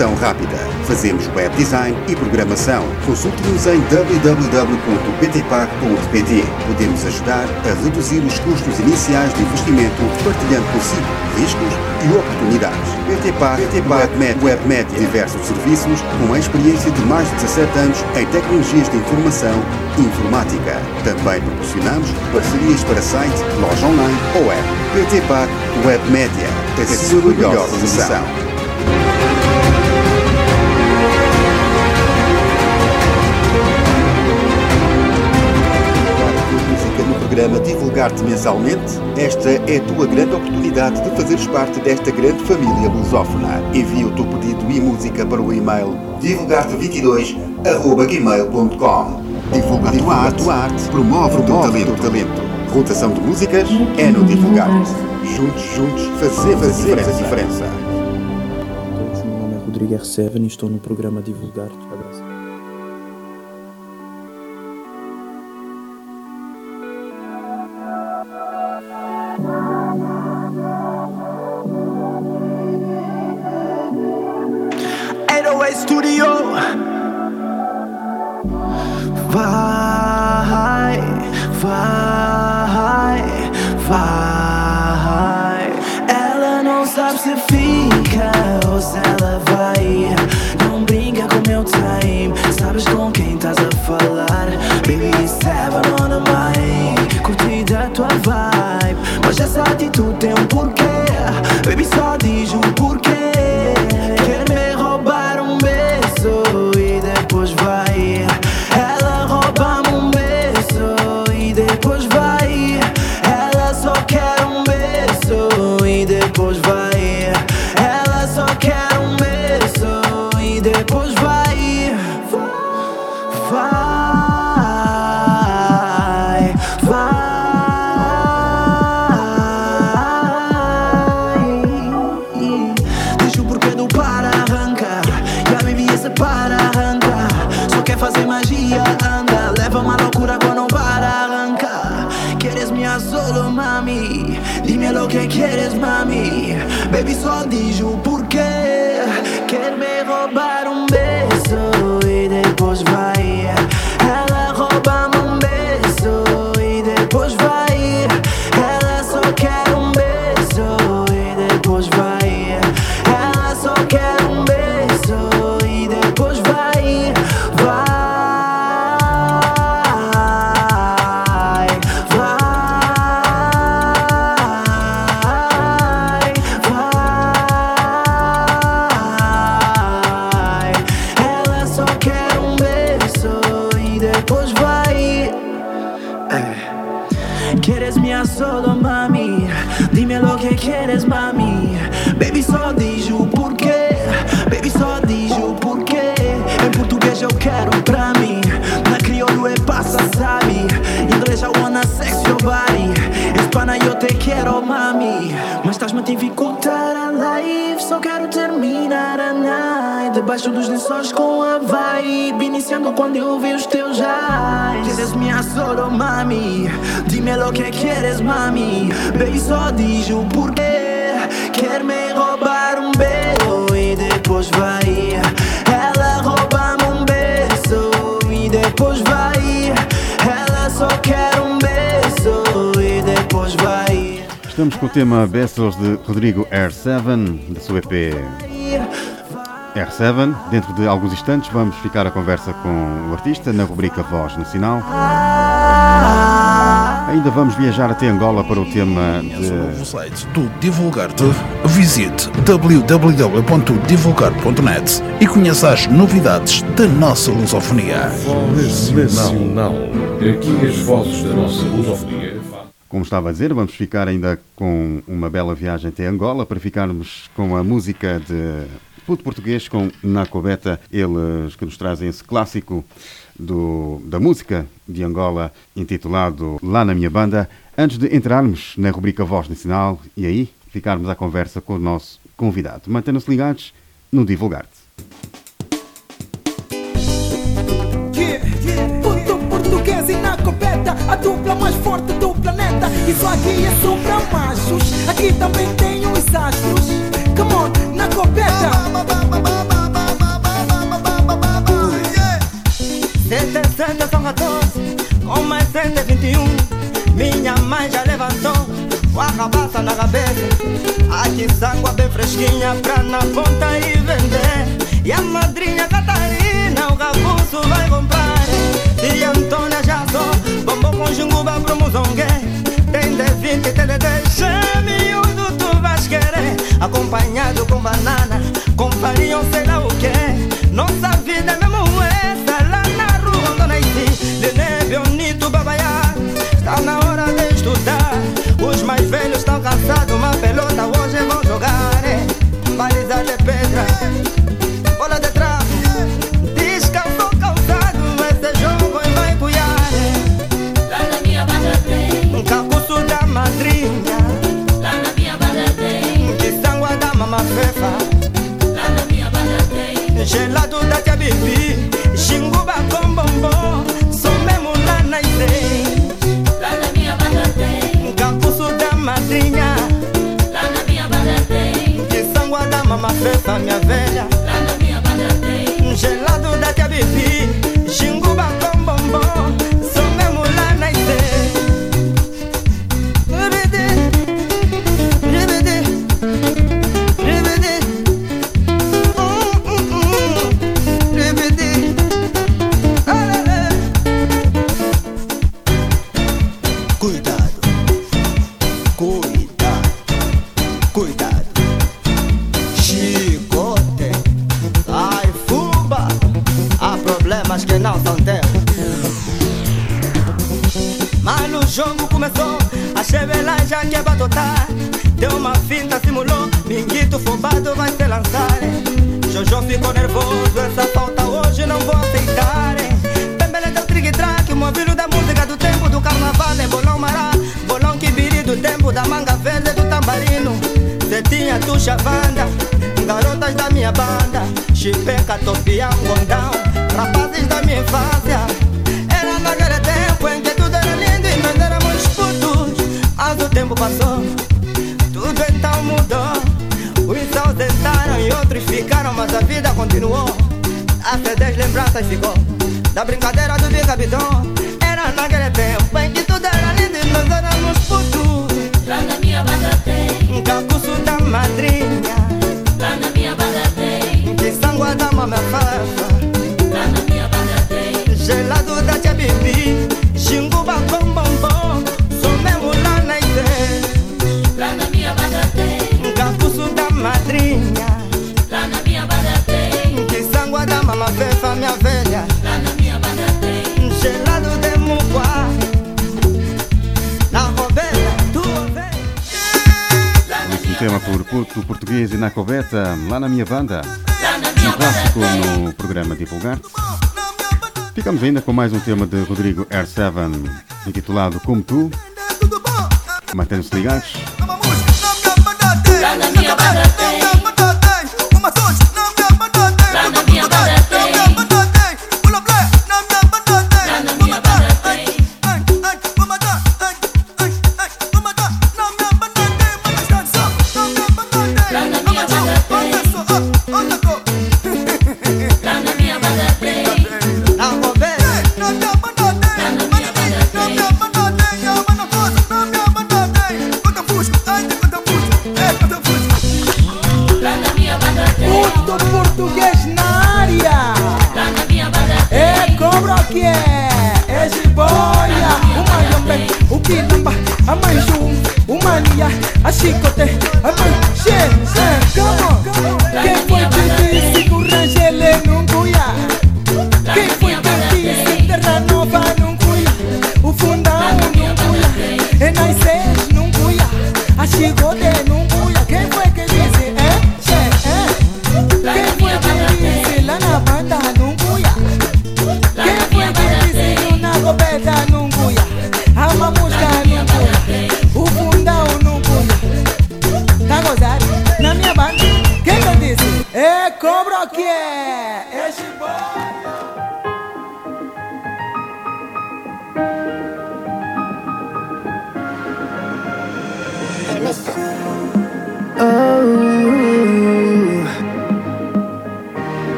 Rápida. Fazemos web design e programação. Consulte-nos em www.btpar.pt. Podemos ajudar a reduzir os custos iniciais de investimento, partilhando consigo riscos e oportunidades. BTPAR, BTPAR Web, web Media, diversos serviços com a experiência de mais de 17 anos em tecnologias de informação e informática. Também proporcionamos parcerias para site, loja online ou app. BTPAR Web Media, a sua melhor solução. Programa Divulgar-te mensalmente? Esta é a tua grande oportunidade de fazeres parte desta grande família lusófona. Envia o teu pedido e música para o e-mail divulgar-te22.gmail.com Divulga a tua arte, promove, o teu talento, talento. Rotação de músicas é no Divulgar-te. Juntos, juntos, fazemos, fazemos a diferença. Meu nome é Rodrigo R7 e estou no programa Divulgar-te. Baby, só diz o Debaixo dos lençóis com a vibe. Iniciando quando eu vi os teus eyes. Queres minha solo, mami? Dime lo que quieres, mami. Baby, só diz o porquê. Quer me roubar um beijo e depois vai. Ela rouba-me um beijo e depois vai. Ela só quer um beijo e depois vai. Estamos com o tema Bessels de Rodrigo R7, da sua EP R7. Dentro de alguns instantes vamos ficar a conversa com o artista na rubrica Voz Nacional. Ainda vamos viajar até Angola para o tema de novo site do Divulgar-te, visite www.divulgar.net e conheça as novidades da nossa lusofonia. Voz Nacional. Aqui as vozes da nossa lusofonia. Como estava a dizer, vamos ficar ainda com uma bela viagem até Angola para ficarmos com a música de Puto Português com Nacobeta, eles que nos trazem esse clássico do, da música de Angola intitulado Lá na Minha Banda. Antes de entrarmos na rubrica Voz Nacional e aí ficarmos à conversa com o nosso convidado. Mantenham-se ligados no Divulgar-te. Na A dupla mais forte do planeta Isso aqui é só machos Aqui também tem os astros na copeta Sete, sete são 14 Com mais sete, 21 Minha mãe já levantou Com a cabaça na cabeça. Aqui água bem fresquinha Pra na ponta e vender. E a madrinha Catarina O cabuço vai comprar. Tia Antônia já só Bombom com junguba pro muzongue. Tem de 20, tem de 10 Miúdo tu vais querer acompanhado com banana, com farinha ou sei lá o que. Nossa vida é mesmo essa, lá na rua onde nasci, de neve bonito babaiá. Está na hora de estudar, os mais velhos estão cansados, mas mafefa gelado datia bebi jingu bakombombo some monana ite kakusuda madrinya kesangwada mamafefa miavela gelado datia bebi jingu bakombombo Tuxa, banda, garotas da minha banda. Chipeca, topião, gondão, rapazes da minha infância. Era naquele tempo em que tudo era lindo e nós éramos putos. Mas o tempo passou, tudo então mudou. Uns se ausentaram e outros ficaram, mas a vida continuou. Até dez lembranças ficou da brincadeira do bicabidão. Era naquele tempo em que tudo era lindo e nós madrinha, Lá na minha banda tem. que sangua da mama fafa. Lá tema por Puto Português e na Coveta, lá na minha banda. Um clássico no programa Divulgar. Ficamos ainda com mais um tema de Rodrigo R7, intitulado Como Tu. Mantendo-se ligados. Lá na minha banda tem.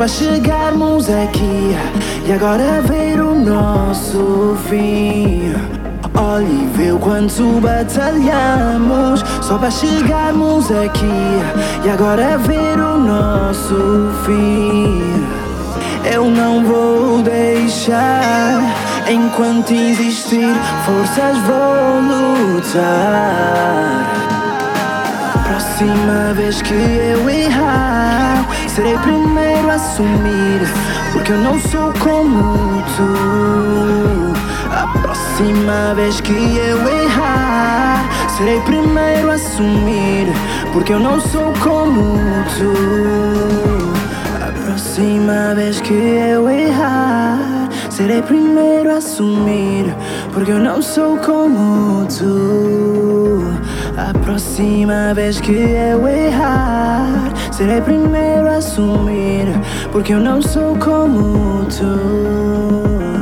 Para chegarmos aqui e agora ver o nosso fim. Olha e vê o quanto batalhamos só para chegarmos aqui e agora ver o nosso fim. Eu não vou deixar enquanto existir forças vou lutar. Próxima vez que eu errar, serei primeiro a assumir, porque eu não sou como tu. A próxima vez que eu errar, serei primeiro a assumir, porque eu não sou como tu. A próxima vez que eu errar, serei primeiro a assumir, porque eu não sou como tu. A próxima vez que eu errar, serei primeiro a assumir, porque eu não sou como tu.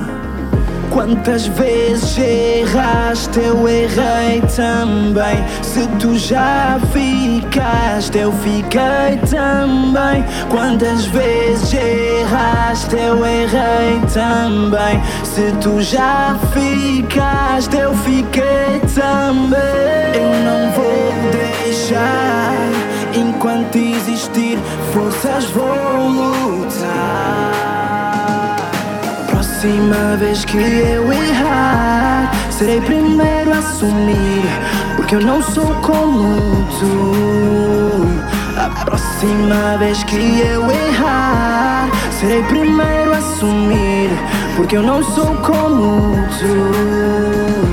Quantas vezes erraste, eu errei também. Se tu já ficaste, eu fiquei também. Quantas vezes erraste, eu errei também. Se tu já ficaste, eu fiquei também. Eu não vou deixar, existir forças, vou lutar. Próxima vez que eu errar, serei primeiro a assumir, porque eu não sou como tu. A próxima vez que eu errar, serei primeiro a assumir, porque eu não sou como tu.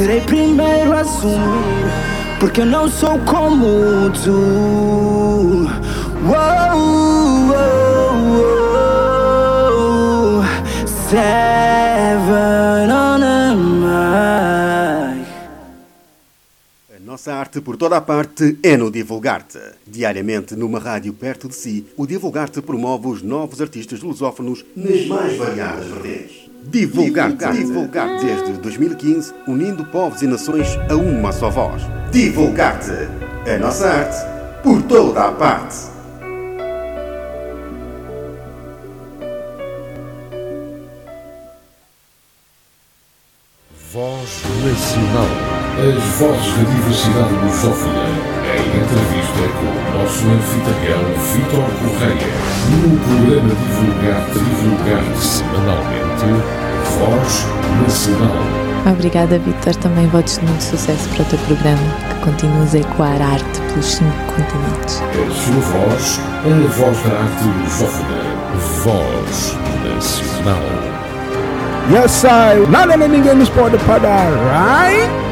Serei primeiro a assumir, porque eu não sou como tu. Uou, uou, uou. Seven on a mic. A nossa arte por toda a parte é no Divulgar-te. Diariamente, numa rádio perto de si, o Divulgar-te promove os novos artistas lusófonos nas mais variadas vertentes. Divulgar-te, divulgar desde 2015, unindo povos e nações a uma só voz. Divulgar-te, a nossa arte por toda a parte. Voz Nacional. As vozes da diversidade lusófona. Em entrevista com o nosso anfitrião Vítor Correia. No programa Divulgar-te, Divulgar-te semanalmente. Voz Nacional. Obrigada, Vitor. Também votos de muito sucesso para o teu programa, que continues a ecoar a arte pelos cinco continentes. A sua voz, a voz da arte lusófona. Voz Nacional. Yes, I. Nada nem ninguém nos pode parar, right?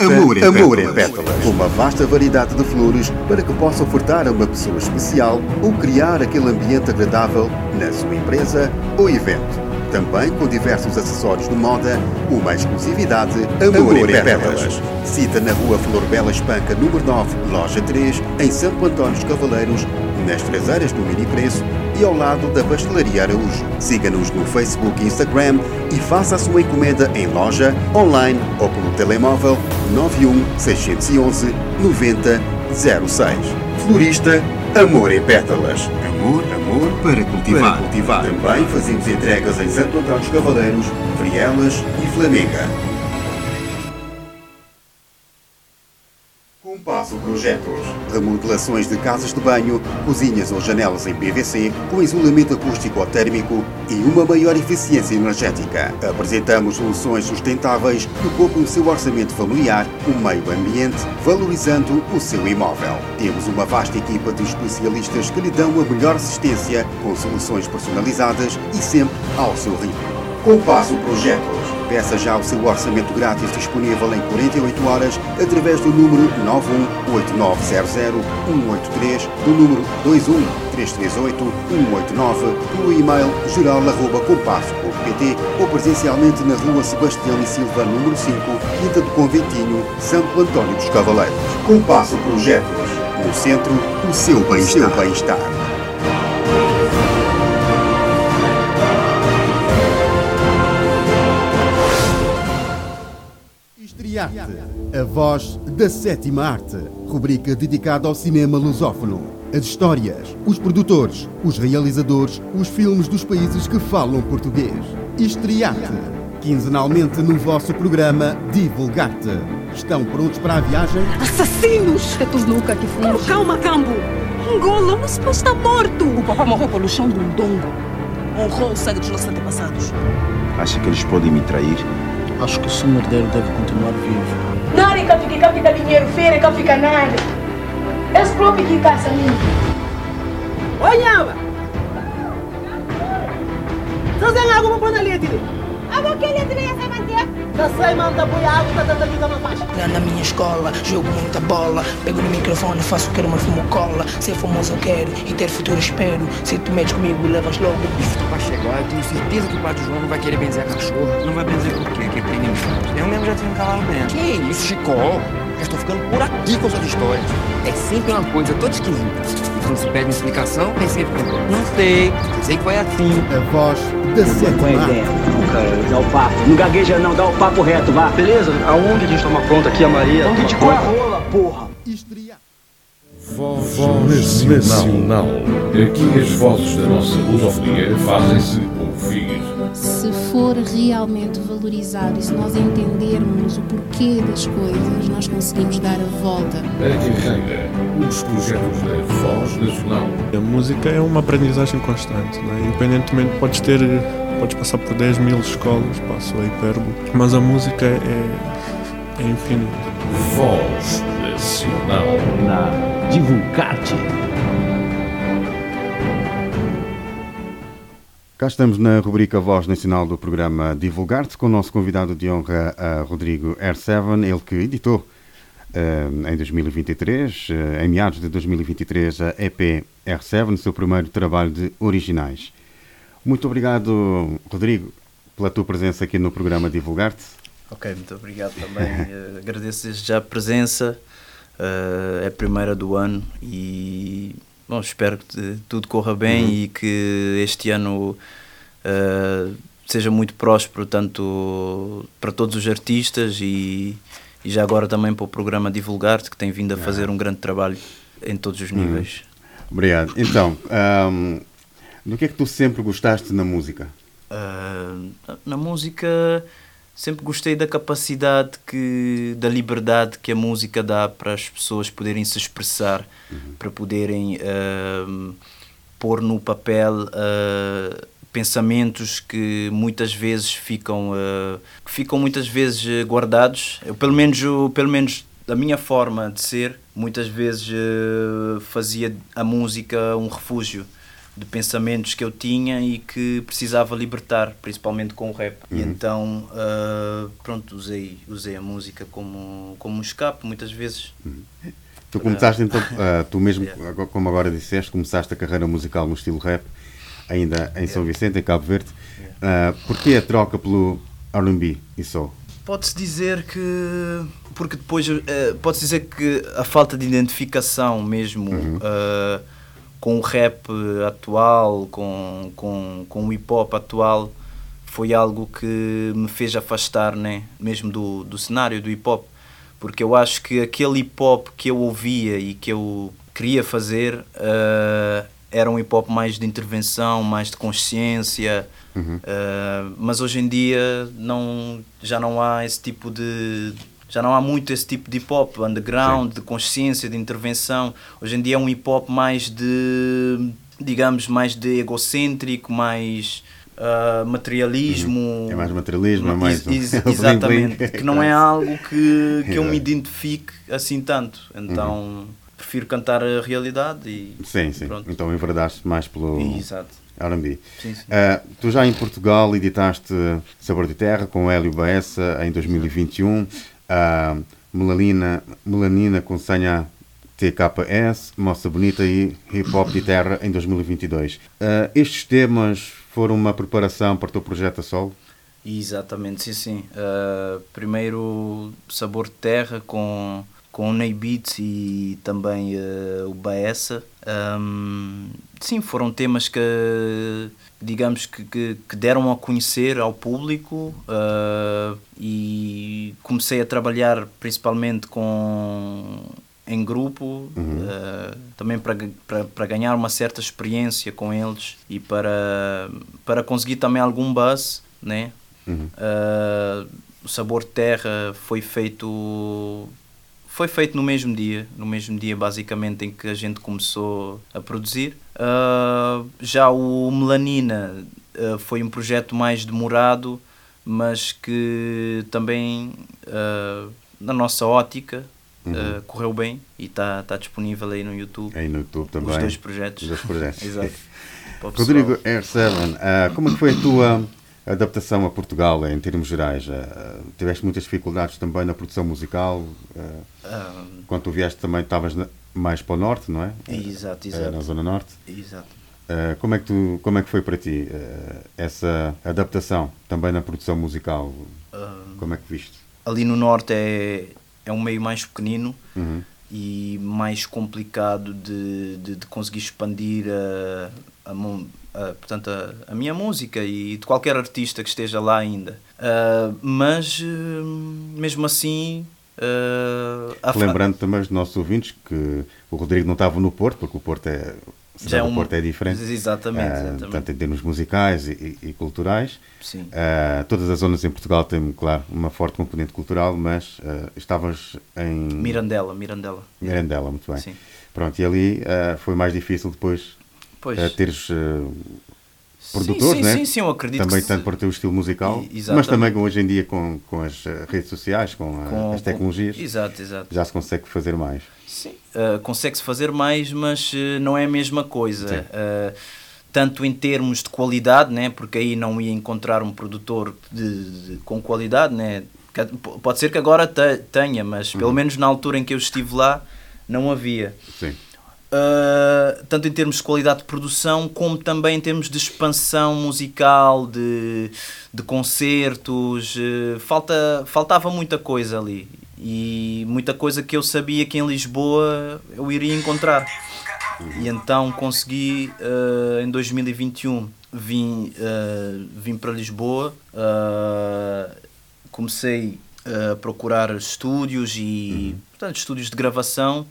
Amor, em, Amor em pétalas. Uma vasta variedade de flores para que possa ofertar a uma pessoa especial ou criar aquele ambiente agradável na sua empresa ou evento. Também com diversos acessórios de moda, uma exclusividade Amor, em pétalas. Cita na rua Flor Bela Espanca, número 9, loja 3, em Santo Antônio dos Cavaleiros, nas traseiras do Mini Preço e ao lado da Pastelaria Araújo. Siga-nos no Facebook e Instagram e faça a sua encomenda em loja, online ou pelo telemóvel 91 611 9006. Florista Amor em Pétalas. Amor, amor para cultivar. Para cultivar. Também fazemos entregas em Santo Antônio dos Cavaleiros, Frielas e Flamenga. Compasso Projetos. Remodelações de casas de banho, cozinhas ou janelas em PVC, com isolamento acústico ou térmico e uma maior eficiência energética. Apresentamos soluções sustentáveis que poupam o seu orçamento familiar, o meio ambiente, valorizando o seu imóvel. Temos uma vasta equipa de especialistas que lhe dão a melhor assistência, com soluções personalizadas e sempre ao seu ritmo. Compasso Projetos. Peça já o seu orçamento grátis disponível em 48 horas através do número 918900183, do número 21338-189, pelo e-mail geral.compasso.pt ou presencialmente na rua Sebastião e Silva, número 5, Quinta do Conventinho, Santo Antônio dos Cavaleiros. Compasso Projetos. No centro, o seu bem-estar. Estriarte, a voz da sétima arte. Rubrica dedicada ao cinema lusófono. As histórias, os produtores, os realizadores, os filmes dos países que falam português. Estriarte, quinzenalmente no vosso programa Divulgarte. Estão prontos para a viagem? Assassinos! É tu nunca que fomos. Calma, Cambo! Angola, o nosso pai está morto! O papá morreu pelo chão do Ndongo. Honrou o sangue dos nossos antepassados. Acha que eles podem me trair? Acho que o seu herdeiro deve continuar vivo. Nari ka fica fica dinheiro, feira ka fica nada. Esse próprio que caça mim. Olha! Você tem alguma coisa ali, Tiri? Agora que ele devia ser manter? Sai, manda, põe água, tá dando ali na faixa. Na minha escola, jogo muita bola. Pego no microfone, faço o que uma fumo cola. Ser famoso eu quero e ter futuro espero. Se tu metes comigo, levas logo. Isso tá pra chegar, eu tenho certeza que o pai do João não vai querer benzer a cachorro. Não vai benzer por quê? Que tem inimigos. Eu mesmo já tenho um cavalo dentro. Que isso, Chicó? Eu estou ficando por aqui com suas histórias. É sempre uma coisa toda esquisita. Quando se pede uma explicação, tem sempre Não sei, sei que foi assim. A voz da sétima arte. Não, cara, dá o papo. Não gagueja não, dá o papo reto, vá. Beleza, aonde a gente toma conta aqui, a Maria? Onde te a rola, porra. Voz Nacional. Aqui as vozes da nossa lusofonia fazem-se ouvir. Se for realmente valorizado e se nós entendermos o porquê das coisas, nós conseguimos dar a volta. Os projetos da Voz Nacional. A música é uma aprendizagem constante, não é? independentemente, podes ter, podes passar por 10 mil escolas, passo a hipérbole, mas a música é, é infinita. Voz Nacional. Na Divulgarte. Cá estamos na rubrica Voz Nacional do programa Divulgar-te, com o nosso convidado de honra, a Rodrigo R7, ele que editou eh, em 2023, eh, em meados de 2023, a EP R7, seu primeiro trabalho de originais. Muito obrigado, Rodrigo, pela tua presença aqui no programa Divulgar-te. Ok, muito obrigado também. *laughs* Eh, agradeço desde já a presença. eh, é a primeira do ano e bom, espero que tudo corra bem Uhum. e que este ano eh, seja muito próspero, tanto para todos os artistas e, e já agora também para o programa Divulgar-te, que tem vindo a fazer um grande trabalho em todos os Uhum. níveis. Obrigado. Então, ahm, do que é que tu sempre gostaste na música? Uh, na música sempre gostei da capacidade que da liberdade que a música dá para as pessoas poderem se expressar para poderem uh, pôr no papel uh, pensamentos que muitas vezes ficam uh, ficam muitas vezes guardados. Eu pelo menos eu- pelo menos da minha forma de ser muitas vezes fazia a música um refúgio de pensamentos que eu tinha e que precisava libertar, principalmente com o rap. E Uhum. então, ah, pronto, usei, usei a música como, como um escape, muitas vezes. Tu começaste então, ah, tu mesmo, agora- como agora disseste, começaste a carreira musical no estilo rap, ainda em São Vicente, em Cabo Verde. Ah, porquê a troca pelo R&B e soul? Pode-se dizer que. Porque depois. eh, Pode-se dizer que a falta de identificação mesmo eh, com o rap atual, com, com, com o hip hop atual, foi algo que me fez afastar né, mesmo do, do cenário do hip hop. Porque eu acho que aquele hip hop que eu ouvia e que eu queria fazer eh, era um hip hop mais de intervenção, mais de consciência. Uhum. Uh, mas hoje em dia não, já não há esse tipo de. Já não há muito esse tipo de hip hop underground, de consciência, de intervenção. Hoje em dia é um hip hop mais de. digamos, mais de egocêntrico, mais. uh, materialismo. É mais materialismo, é mais. *laughs* Bling, exatamente. que não é algo que, que eu me identifique assim tanto. Então prefiro cantar a realidade e. Sim, sim. Pronto. Então enverdaste mais pelo Exato. R&B. Sim, sim. Ah, tu já em Portugal editaste Sabor de Terra com Hélio Baessa em 2021, ah, Melanina, Melanina com senha TKS, Moça Bonita e Hip Hop de Terra em 2022. Ah, estes temas foram uma preparação para o teu projeto a solo? Exatamente, sim, sim. Uh, primeiro Sabor de Terra com, com o Ney Beats e também uh, o Baessa. Um, sim, foram temas que, digamos, que, que, que deram a conhecer ao público uh, e comecei a trabalhar principalmente com em grupo, uhum. uh, também para, para, para ganhar uma certa experiência com eles e para, para conseguir também algum buzz, né? Uhum. Uh, o Sabor Terra foi feito foi feito no mesmo dia, no mesmo dia basicamente em que a gente começou a produzir. Uh, já o Melanina uh, foi um projeto mais demorado, mas que também, uh, na nossa ótica, uhum. correu bem e está tá disponível aí no YouTube. Aí no YouTube também. Os dois projetos. Os dois projetos. *laughs* Exato. *laughs* Rodrigo R7, como é foi a tua adaptação a Portugal em termos gerais? Uh, tiveste muitas dificuldades também na produção musical? Uh, um, quando tu vieste também estavas mais para o norte, não é? Exato, exato. na zona norte. Exato. Uh, como, é que tu, como é que foi para ti essa adaptação também na produção musical? Um, como é que viste? Ali no norte é, é um meio mais pequenino. Uhum. E mais complicado de, de, de conseguir expandir a, a, uh, portanto, a, a, minha música e de qualquer artista que esteja lá ainda. Uh, mas, uh, mesmo assim. Lembrando também os nossos ouvintes que o Rodrigo não estava no Porto, porque o Porto é. Já é um... o Porto é diferente. Exatamente, exatamente. Tanto em termos musicais e, e culturais. Sim. todas as zonas em Portugal têm, claro, uma forte componente cultural, mas estavas em. Mirandela, Mirandela. Mirandela, muito bem. Sim. Pronto, e ali foi mais difícil depois pois. a teres uh, produtores, sim, sim, né? Sim, sim, eu acredito Também tanto para o teu estilo musical, mas também hoje em dia com, com as redes sociais, com, com as tecnologias, com, exato, exato. já se consegue fazer mais. Sim, uh, consegue-se fazer mais, mas uh, não é a mesma coisa. tanto em termos de qualidade, né? porque aí não ia encontrar um produtor de, de, com qualidade, né? pode ser que agora tenha, mas pelo uhum. menos na altura em que eu estive lá não havia. Sim. Uh, tanto em termos de qualidade de produção, como também em termos de expansão musical, de, de concertos. Uh, falta, faltava muita coisa ali. E muita coisa que eu sabia que em Lisboa eu iria encontrar. E então consegui, uh, em 2021, vim, vim para Lisboa, comecei a procurar estúdios e, uhum. portanto, estúdios de gravação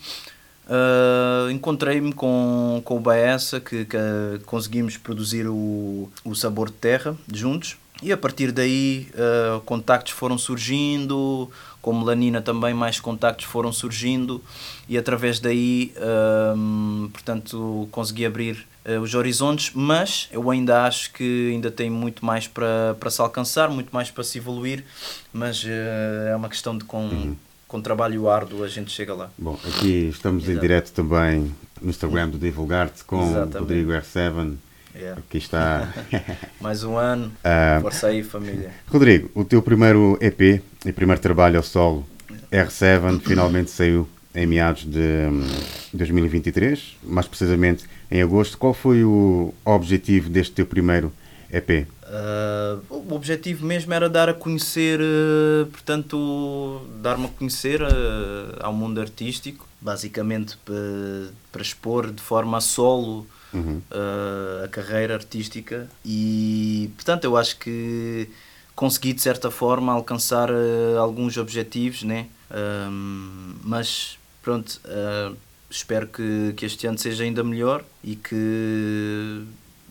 Uh, encontrei-me com, com o Baessa, que, que conseguimos produzir o, o Sabor de Terra juntos. E a partir daí, uh, contactos foram surgindo, com Melanina também mais contactos foram surgindo, e através daí, uh, portanto, consegui abrir uh, os horizontes. Mas eu ainda acho que ainda tem muito mais para, para se alcançar, muito mais para se evoluir, mas é uma questão de com. Uhum com trabalho árduo a gente chega lá. Bom, aqui estamos Exato. em direto também no Instagram do Divulgar-te com Exatamente. Rodrigo R7. Yeah. Aqui está. *laughs* Mais um ano. Uh, *laughs* Força aí, família. Rodrigo, o teu primeiro EP e primeiro trabalho ao solo, R7, finalmente saiu em meados de 2023, hum, mais precisamente em agosto. Qual foi o objetivo deste teu primeiro EP? Uh, o objetivo mesmo era dar a conhecer, uh, portanto, dar-me a conhecer uh, ao mundo artístico, basicamente para, expor de forma a solo uhum. a carreira artística e, portanto, eu acho que consegui de certa forma alcançar alguns objetivos, né? mas pronto, espero que, que este ano seja ainda melhor e que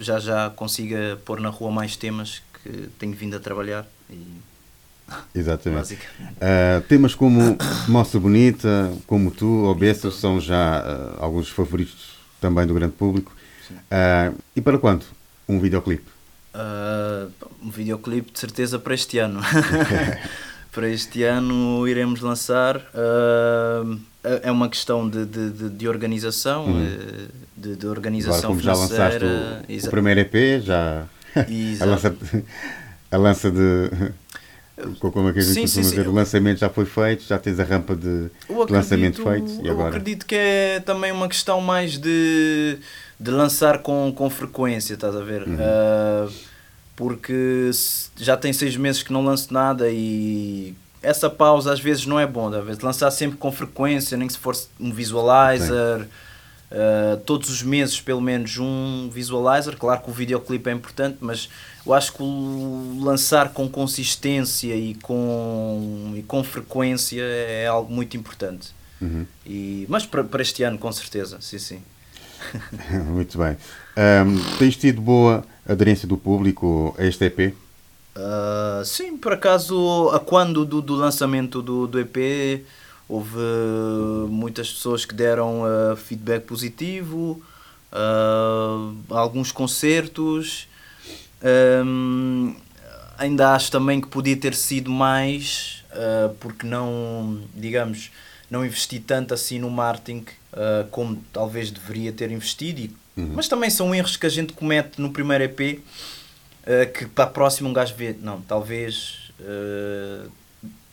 já já consiga pôr na rua mais temas que tenho vindo a trabalhar. E... *laughs* Exatamente. Uh, temas como Moça Bonita, como tu, Obessa, são já uh, alguns favoritos também do grande público. Uh, e para quando? Um videoclipe? um videoclipe de certeza para este ano. *laughs* *laughs* para este ano iremos lançar. É uma questão de, de, de organização. Uhum de, de organização Agora, como já lançaste o, o, primeiro EP, já a lança, a lança de como é que a gente sim, sim, dizer, o lançamento já foi feito, já tens a rampa de, acredito, de lançamento feito e agora? Eu acredito que é também uma questão mais de, de lançar com, com frequência, estás a ver? Uhum. Uh, porque já tem seis meses que não lanço nada e essa pausa às vezes não é bom, às vezes lançar sempre com frequência, nem que se fosse um visualizer, uh, todos os meses pelo menos um visualizer. Claro que o videoclipe é importante, mas eu acho que o lançar com consistência e com, e com frequência é algo muito importante. Uhum. E, mas para, para este ano, com certeza, sim, sim. *laughs* muito bem. Um, tens tido boa aderência do público a este EP? Uh, sim, por acaso, a quando do, do lançamento do, do EP, houve muitas pessoas que deram uh, feedback positivo, uh, alguns concertos. Um, ainda acho também que podia ter sido mais, porque não, digamos, não investi tanto assim no marketing como talvez deveria ter investido. E, Uhum. Mas também são erros que a gente comete no primeiro EP Uh, que para a próxima um gajo vê, não, talvez uh,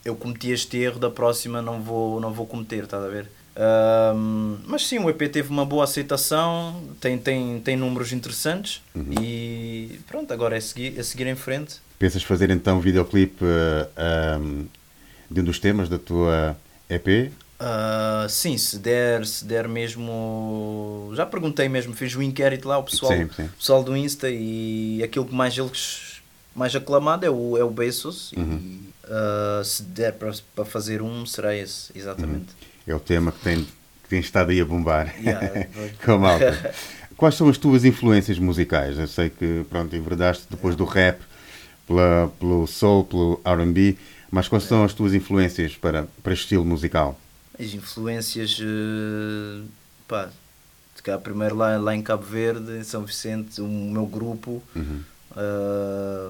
eu cometi este erro, da próxima não vou, não vou cometer, estás a ver? Uh, mas sim, o EP teve uma boa aceitação, tem, tem, tem números interessantes Uhum. e pronto, agora é seguir, é seguir em frente. Pensas fazer então um videoclipe um, de um dos temas da tua EP? Uh, sim, se der, se der mesmo. Já perguntei mesmo, fiz um inquérito lá ao pessoal, Sim, sim. pessoal do Insta e aquilo que mais eles mais aclamado é o, é o Bezos Uhum. e uh, se der para, para fazer um será esse, exatamente. É o tema que tem, que tem estado aí a bombar Yeah, *laughs* com a malta. *laughs* Quais são as tuas influências musicais? Eu sei que pronto, enverdaste depois do rap pela, pelo soul, pelo R&B, mas quais são as tuas influências para, para estilo musical? As influências, eh, pá, se calhar primeiro lá, lá em Cabo Verde, em São Vicente, o meu grupo, Uhum. eh,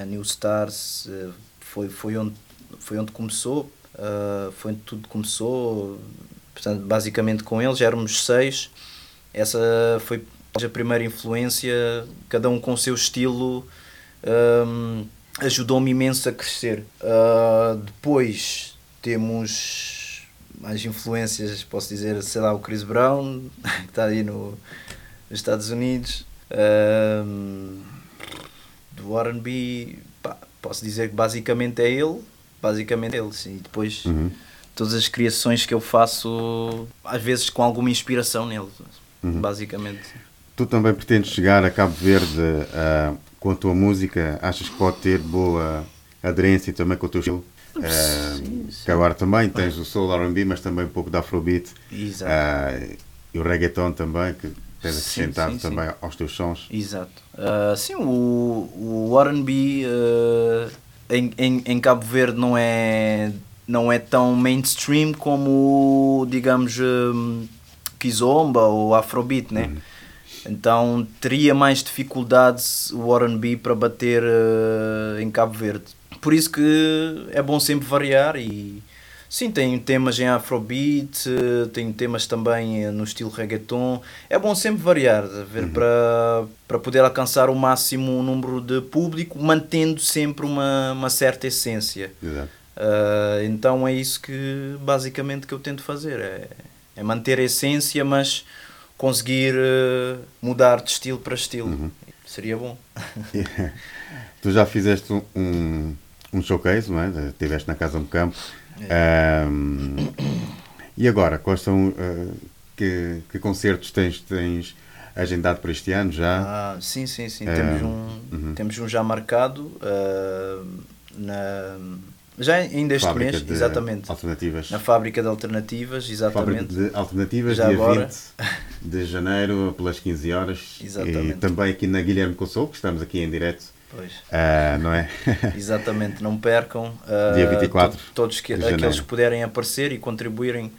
a New Stars, eh, foi, foi, onde, foi onde começou, eh, foi onde tudo começou, portanto, basicamente com eles, éramos seis, essa foi a primeira influência, cada um com o seu estilo, hum, ajudou-me imenso a crescer. Ah, depois temos mais influências, posso dizer, sei lá, o Chris Brown, que está aí no, nos Estados Unidos. Ahm, do R&B, posso dizer que basicamente é ele, basicamente é ele, sim. E depois Uhum. todas as criações que eu faço, às vezes com alguma inspiração nele, Uhum. basicamente. Tu também pretendes chegar a Cabo Verde ah, com a tua música? Achas que pode ter boa aderência também com o teu estilo? Ah, que agora também tens o soul R&B, mas também um pouco da Afrobeat Exato. Ah, e o reggaeton também, que tens Sim, acrescentado sim, sim. também aos teus sons. Exato. Ah, sim, o, o R&B ah, em, em, em Cabo Verde não é, não é tão mainstream como, digamos, hum, Kizomba ou Afrobeat, né? Então teria mais dificuldades o R&B para bater ah, em Cabo Verde. Por isso que é bom sempre variar e sim, tem temas em Afrobeat, tem temas também no estilo reggaeton. É bom sempre variar, ver, para, para poder alcançar o máximo número de público, mantendo sempre uma, uma certa essência. Ah, então é isso que basicamente que eu tento fazer, é, é manter a essência, mas conseguir eh, mudar de estilo para estilo. Seria bom. *laughs* tu já fizeste um, um showcase, não é? Estiveste na Casa do Campo. Ahm, e agora, quais são ah, que, que concertos tens, tens agendado para este ano já? Ah, sim, sim, sim. Ah, temos, um, uhum. temos um já marcado ah, na, já ainda este Fábrica mês, exatamente. Alternativas. Na fábrica de alternativas, exatamente. Fábrica de Alternativas, Já dia agora. 20 de janeiro, pelas 15 horas. *laughs* Exatamente. E também aqui na Guilherme Consol, que estamos aqui em direto. Pois. Ah, não é? *laughs* Exatamente, não percam. ah, Dia 24 to- todos que, aqueles que puderem aparecer e contribuírem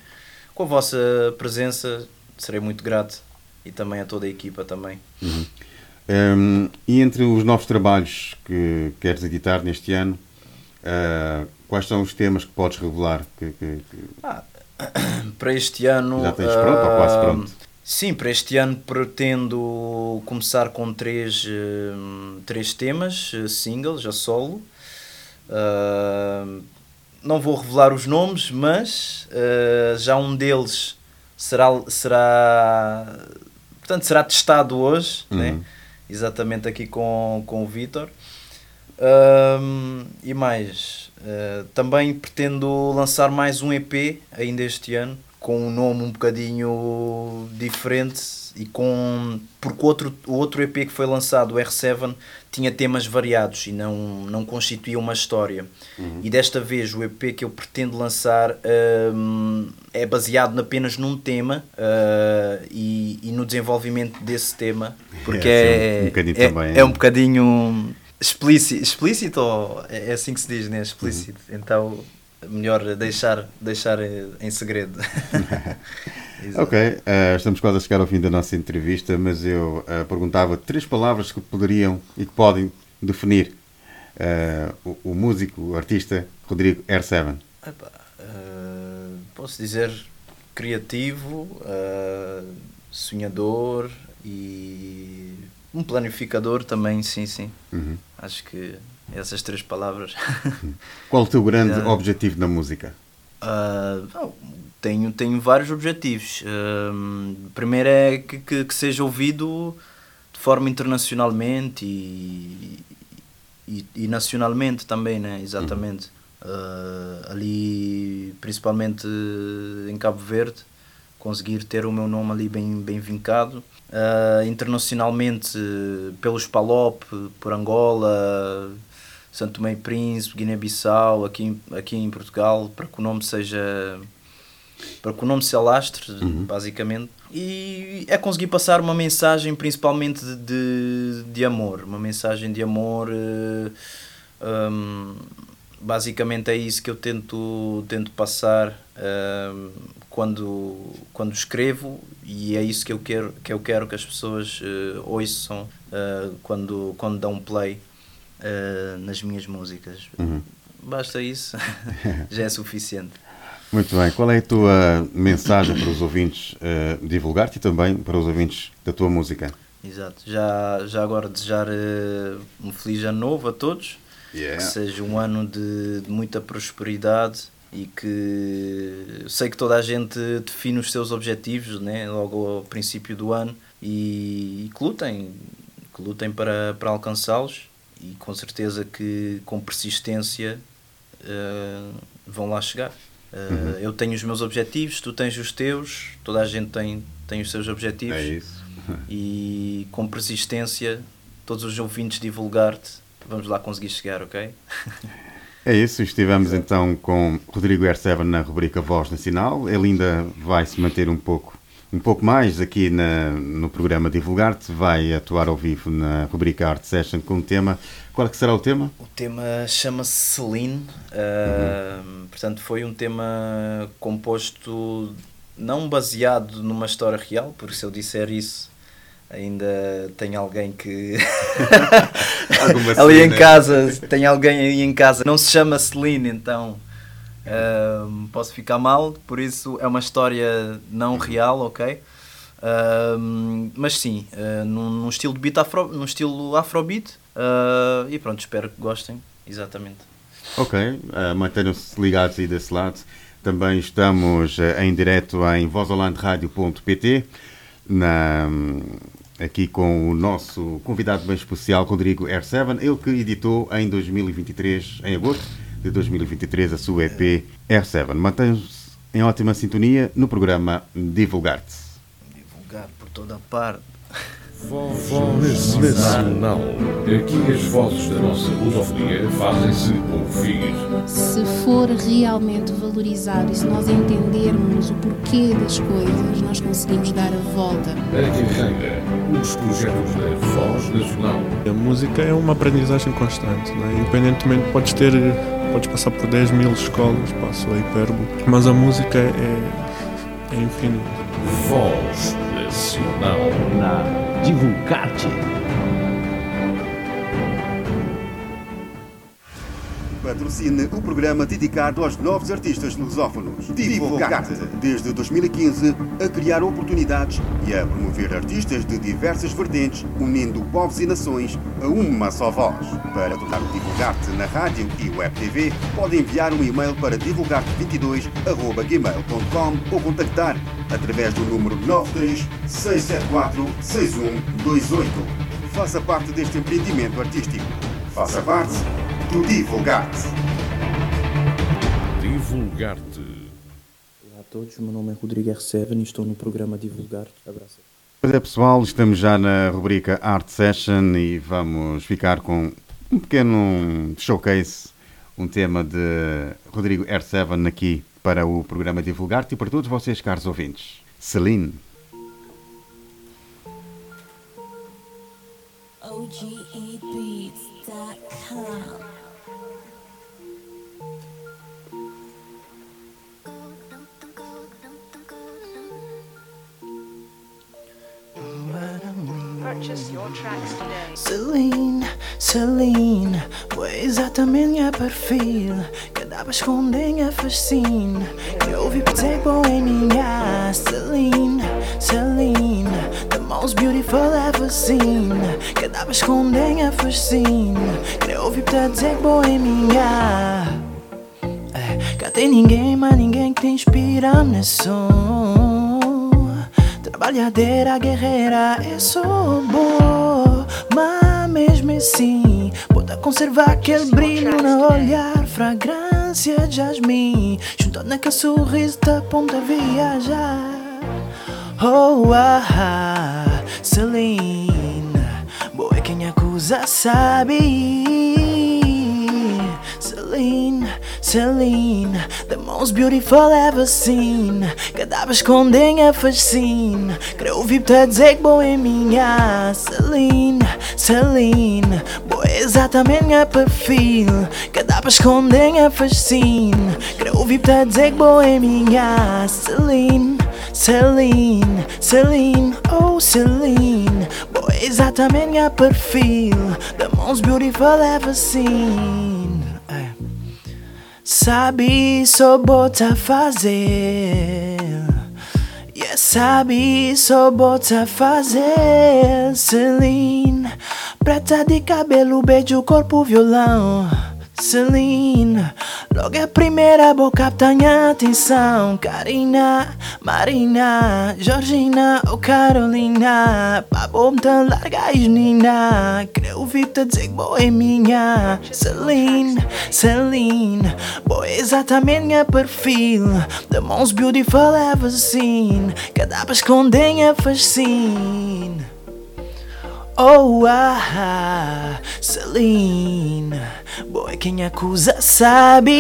com a vossa presença, serei muito grato. E também a toda a equipa também. Uhum. Um, e entre os novos trabalhos que queres editar neste ano, ah, quais são os temas que podes revelar? Que, que- que- Ah, *coughs* para este ano. Já tens pronto ou quase ah, pronto? Sim, para este ano pretendo começar com três, hum, três temas, eh, singles, a solo. Ah, não vou revelar os nomes, mas ah, já um deles será, será, portanto, será testado hoje, Uhum. né? exatamente aqui com, com o Vitor. Um, e mais, uh, também pretendo lançar mais um EP ainda este ano, com um nome um bocadinho diferente e com porque outro, o outro EP que foi lançado, o R7, tinha temas variados e não, não constituía uma história. Uhum. E desta vez o EP que eu pretendo lançar um, é baseado apenas num tema uh, e, e no desenvolvimento desse tema, porque É, é, um bocadinho é, também, é é. um bocadinho explícito, explícito ou é assim que se diz, né? Explícito. Uhum. Então, melhor deixar, deixar em segredo. *laughs* Ok, eh, estamos quase a chegar ao fim da nossa entrevista, mas eu eh, perguntava três palavras que poderiam e que podem definir eh, o, o músico, o artista Rodrigo R7. Epá, eh, posso dizer criativo, sonhador e um planificador também, sim, sim. Uhum. Acho que essas três palavras. Qual o teu grande Já. *laughs* objetivo na música? Não, tenho, tenho vários objetivos. Ahm, primeiro é que, que, que seja ouvido de forma internacionalmente e, e, e nacionalmente também, né? Exatamente. Ah, ali, principalmente em Cabo Verde, conseguir ter o meu nome ali bem, bem vincado. Ah, internacionalmente, pelos Palop, por Angola, Santo Tomé e Príncipe, Guiné-Bissau, aqui, em- aqui em Portugal, para que o nome seja. para que o nome se alastre, basicamente. E é conseguir passar uma mensagem, principalmente de, de, de amor. Uma mensagem de amor. eh, hum, basicamente é isso que eu tento, tento passar hum, quando, quando escrevo e é isso que eu quero que, eu quero que as pessoas eh, ouçam eh, quando, quando dão play eh, nas minhas músicas. Uhum. Basta isso, *laughs* já é suficiente. Muito bem, qual é a tua mensagem para os ouvintes eh, divulgar-te e também para os ouvintes da tua música? Exato. Já, já agora desejar eh, um feliz ano novo a todos. Yeah. Que seja um ano de, de muita prosperidade e que sei que toda a gente define os seus objetivos né, logo ao princípio do ano e, que lutem, que lutem para, para alcançá-los e com certeza que com persistência eh, vão lá chegar. Eh, Uhum. Eu tenho os meus objetivos, tu tens os teus, toda a gente tem, tem os seus objetivos É isso. *laughs* e com persistência, todos os ouvintes divulgar-te, vamos lá conseguir chegar, ok? É isso, estivemos então com Rodrigo R7 na rubrica Voz Nacional. Ele ainda vai se manter um pouco, um pouco mais aqui na, no programa Divulgar-te, vai atuar ao vivo na rubrica Art Session com o tema. Qual é que será o tema? O tema chama-se Celine, uh, portanto foi um tema composto não baseado numa história real, porque se eu disser isso ainda tem alguém que *laughs* *laughs* ali em casa tem alguém aí em casa não se chama Celine então uh, posso ficar mal por isso é uma história não real ok? Uh, mas sim uh, num, num estilo de beat afro, num estilo afrobeat uh, e pronto espero que gostem. Exatamente. Ok, uh, mantenham-se ligados aí desse lado. Também estamos uh, em direto em vozolandradio.pt na, aqui com o nosso convidado bem especial, Rodrigo R7, ele que editou em 2023, em agosto de 2023, a sua EP R7. Mantenham-se em ótima sintonia no programa Divulgar-te. divulgar por toda a parte Voz Nacional. Aqui as vozes da nossa lusofonia fazem-se ouvir. Se for realmente valorizado e se nós entendermos o porquê das coisas, nós conseguimos dar a volta. A carreira, os projetos da Voz Nacional. A música é uma aprendizagem constante, não é? independentemente, podes ter, podes passar por 10 mil escolas, passo a hipérbole, mas a música é, é infinita. Voz Nacional. Na Divulgarte. Patrocine o programa dedicado aos novos artistas lusófonos. Divulgar-te. Desde 2015, a criar oportunidades e a promover artistas de diversas vertentes, unindo povos e nações a uma só voz. Para tornar o Divulgar-te na rádio e web TV, pode enviar um e-mail para divulgarte22.gmail.com ou contactar através do número 936746128. Faça parte deste empreendimento artístico. Faça parte do Divulgarte. Divulgar-te. Olá a todos, meu nome é Rodrigo R7 e estou no programa Divulgar. Abraço. Pois é, pessoal, estamos já na rubrica Art Session e vamos ficar com um pequeno showcase, um tema de Rodrigo R7 aqui para o programa Divulgar-te e para todos vocês, caros ouvintes. Celine. OGEbeats.com Purchase your tracks today. Celine, Celine, pois exatamente minha perfil. Que dá pra esconder minha fascina. Que eu vi dizer boêmia Celine, Celine, the most beautiful ever seen. Dá pra esconder minha fascina. Que eu vi dizer boêmia é, Cá tem ninguém, mas ninguém que te inspira nesse som Trabalhadeira, guerreira, eu sou boa Mas mesmo assim Pode conservar aquele brilho no olhar Fragrância de jasmim Juntando naquele sorriso da ponta a viajar. Oh, ah, ah, Celine Boa é quem acusa sabe Celine, Celine The most beautiful ever seen. Cada vez escondem a fascina Quero ouvir-te a dizer que boa é minha. Celine, Celine Boa é exatamente minha perfil. Cada vez escondem a fascina Quero ouvir-te a dizer que boa é minha. Celine, Celine, Celine Oh Celine Boa é exatamente minha perfil. The most beautiful ever seen Sabe, só bota fazer. Yeah, sabe, só bota fazer. Celine, preta de cabelo, beijo, corpo, violão. Celine, logo a primeira boca tenha atenção. Karina, Marina, Georgina ou Carolina. Pra bomba larga e nina. Quero ouvir-te dizer que boa é minha. Celine, Celine, boa é exatamente minha perfil. The most beautiful ever seen. Cada vez escondem a fascina. Oh, ah, Celine, boy, quem acusa sabe.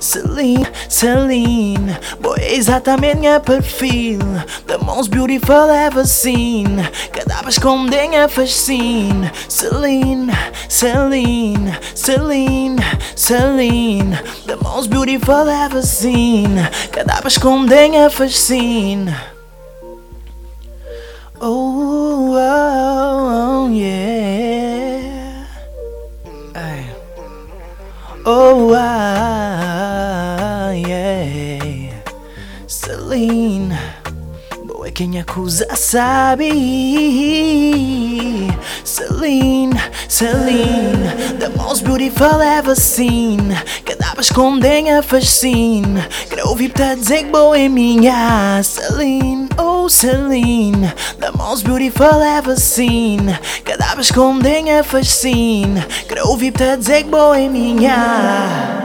Celine, Celine, boy, é exatamente minha perfil. The most beautiful ever seen. Cada vez escondem a fascina. Celine, Celine, Celine, Celine, the most beautiful ever seen. Cada vez escondem a fascina. Oh, oh, oh, yeah. Ay. Oh, ah, yeah. Celine, quem acusa sabe. Celine, Celine, the most beautiful ever seen. Cada vez a fascina. Quero ouvir-te a dizer que boa é minha. Celine, oh Celine, the most beautiful ever seen. Cada vez a fascina. Quero ouvir-te a dizer que boa é minha.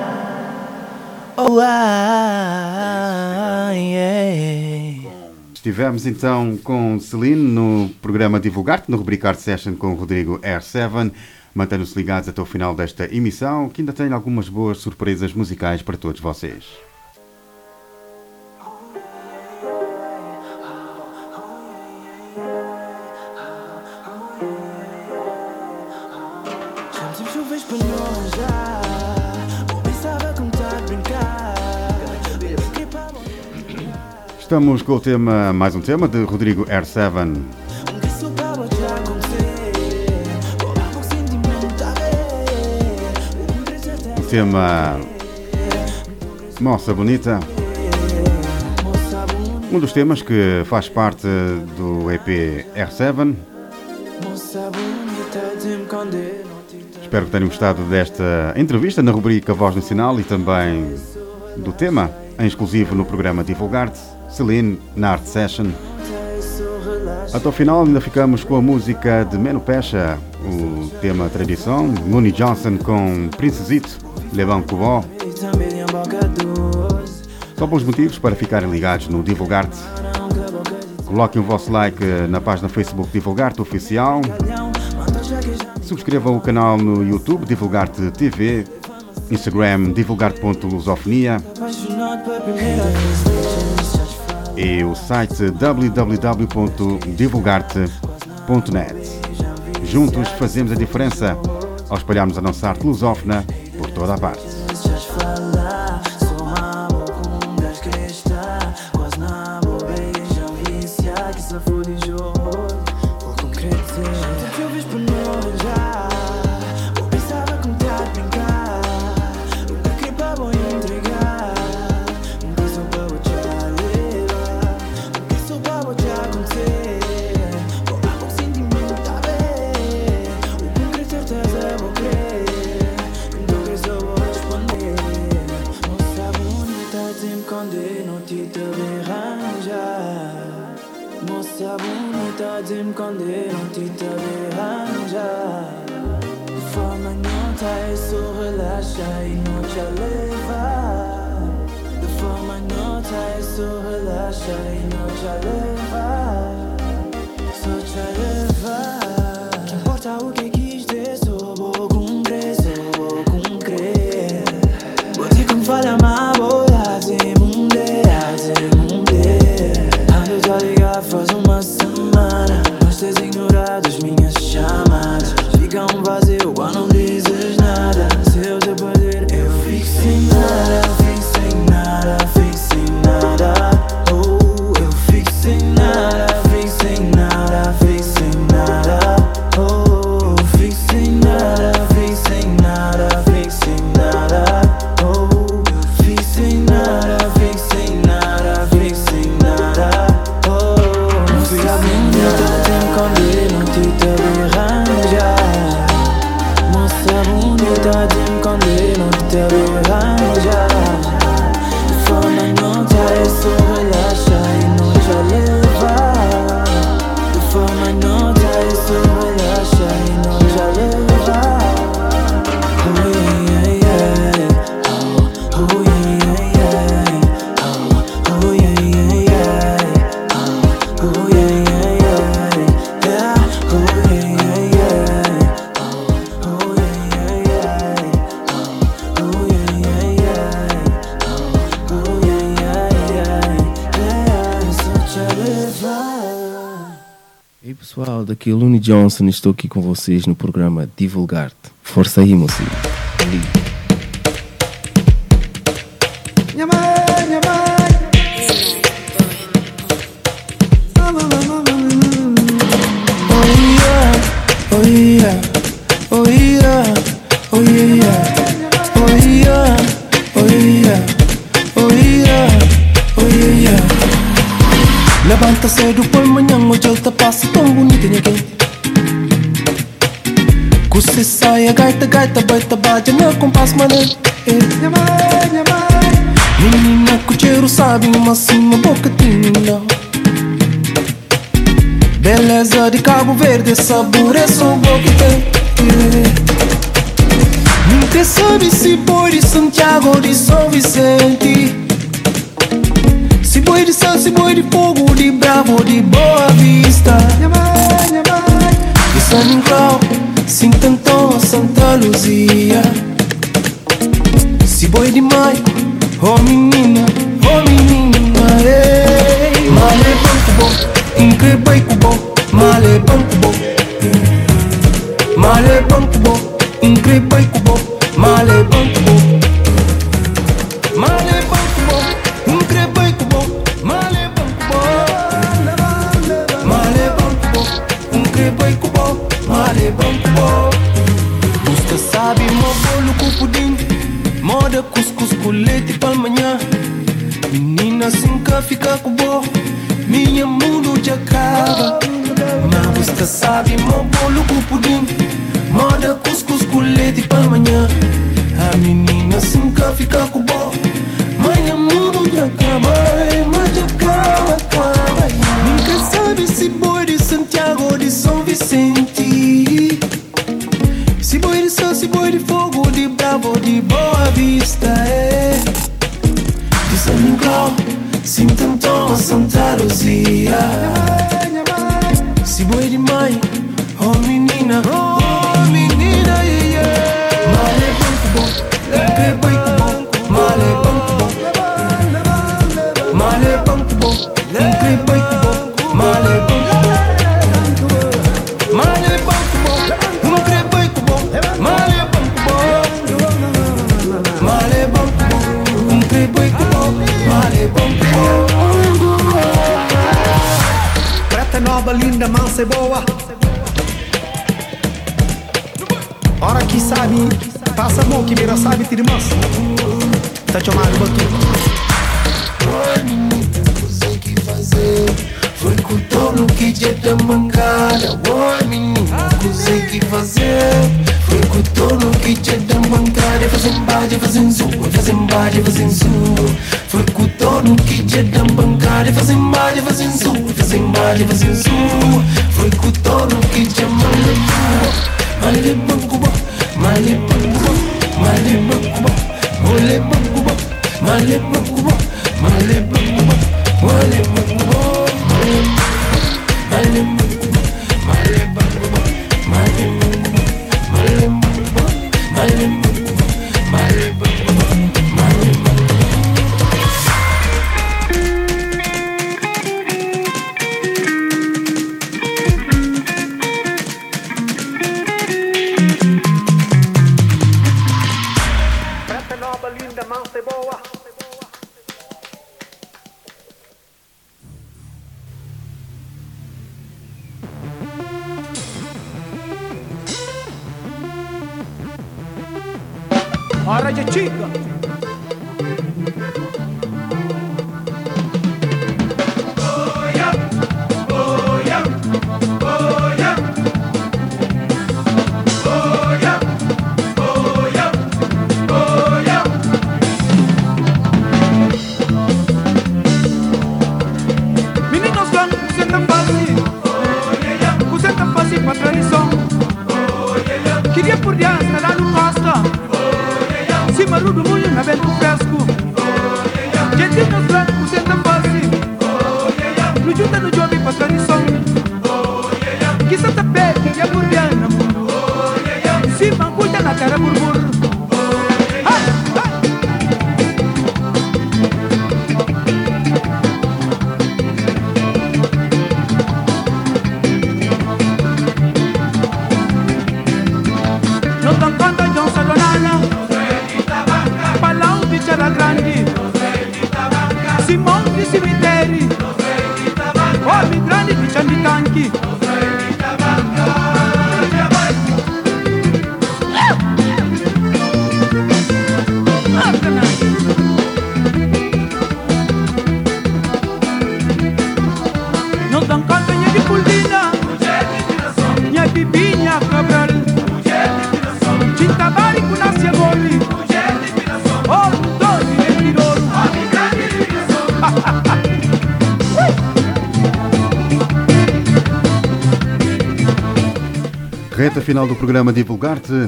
Oh, ah, yeah. Estivemos então com Celine no programa Divulgar-te, no rubrica Art Session com o Rodrigo R7. Mantenham-se ligados até o final desta emissão, que ainda tem algumas boas surpresas musicais para todos vocês. Estamos com o tema, mais um tema de Rodrigo R7. Isso acaba de acontecer. Olhar pro sentimento a ver. O tema Moça Bonita. Um dos temas que faz parte do EP R7. Moça bonita de me condena. Espero que tenham gostado desta entrevista na rubrica Voz Nacional e também do tema em exclusivo no programa Divulgar-te, Celine, na Art Session. Até o final ainda ficamos com a música de Meno Pecha, o tema tradição, Mooney Johnson com Princesito, Levão Cubó. Só bons motivos para ficarem ligados no Divulgarte. Coloquem o vosso like na página Facebook Divulgarte Oficial. Subscrevam o canal no YouTube Divulgarte TV, Instagram divulgarte.lusofonia e o site www.divulgarte.net. Juntos fazemos a diferença ao espalharmos a nossa arte lusófona por toda a parte. Moça bonita, dizem quando não te te arranjar De forma nota é só relaxa e não te levar De forma nota é só relaxa e não te levar Só te levar Johnson estou aqui com vocês no programa Divulgar-te. Força aí, mocinho. Nicolau, Sintantão, Santa Luzia. Se foi de Maio, oh menina, oh menina, ei. Male banco bom, incrível e bom, male banco bom. Male banco bom, bom. Busca sabe, mo bolo com pudim, moda cuscuz com leite para manhã. Menina nunca fica com minha mundo já acaba. Mas você sabe, mo bolo com pudim, moda cuscuz com leite manhã. A menina nunca fica com minha mundo já acaba, mas já acaba, acaba. Nunca sabe se boi de de São Vicente. Fogo, de boa vista, é. De São Nicolau, Sintantão, Santa Luzia. Se boi de mãe, oh menina, oh e boa. Hora que sabe, passa mão que vira sabe, tira mansa. Tá chamando o batuque. Foi com o dono que dia da mancada Oi menino, consegui fazer Foi com o dono que dia da mancada Fazem bade, fazem zoom Fazem bade, fazem zoom Foi com o dono que dia da bancada Fazem bade, fazem zoom Fazem bade, fazem zoom Foi com o dono que dia male Male banco Male banco Male banco Male banco No junta no job pra final do programa Divulgar-te.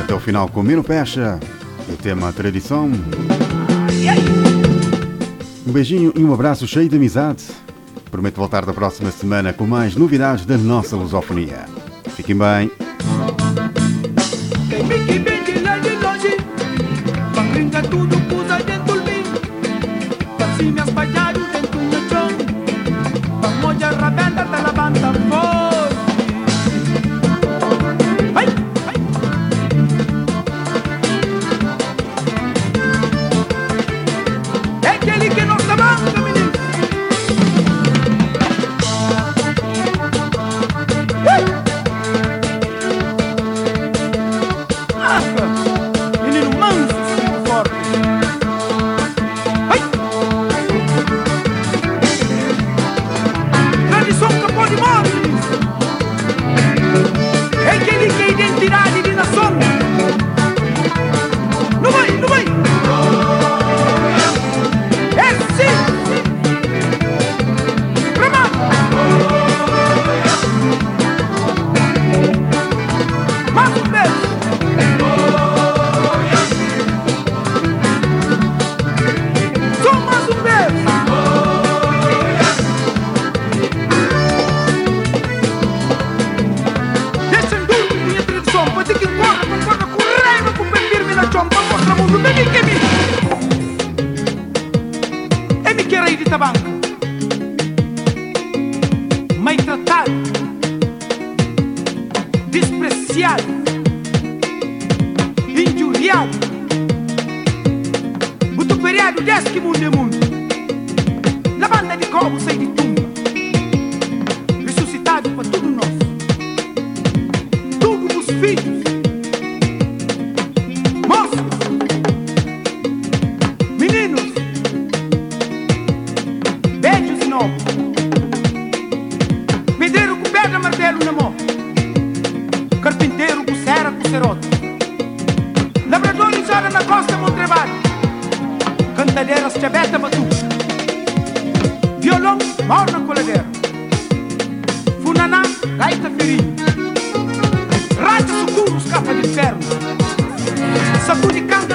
Até o final com Mino Pecha. O tema Tradição. Um beijinho e um abraço cheio de amizade. Prometo voltar da próxima semana com mais novidades da nossa lusofonia. Fiquem bem.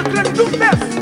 Crânio, de um peso.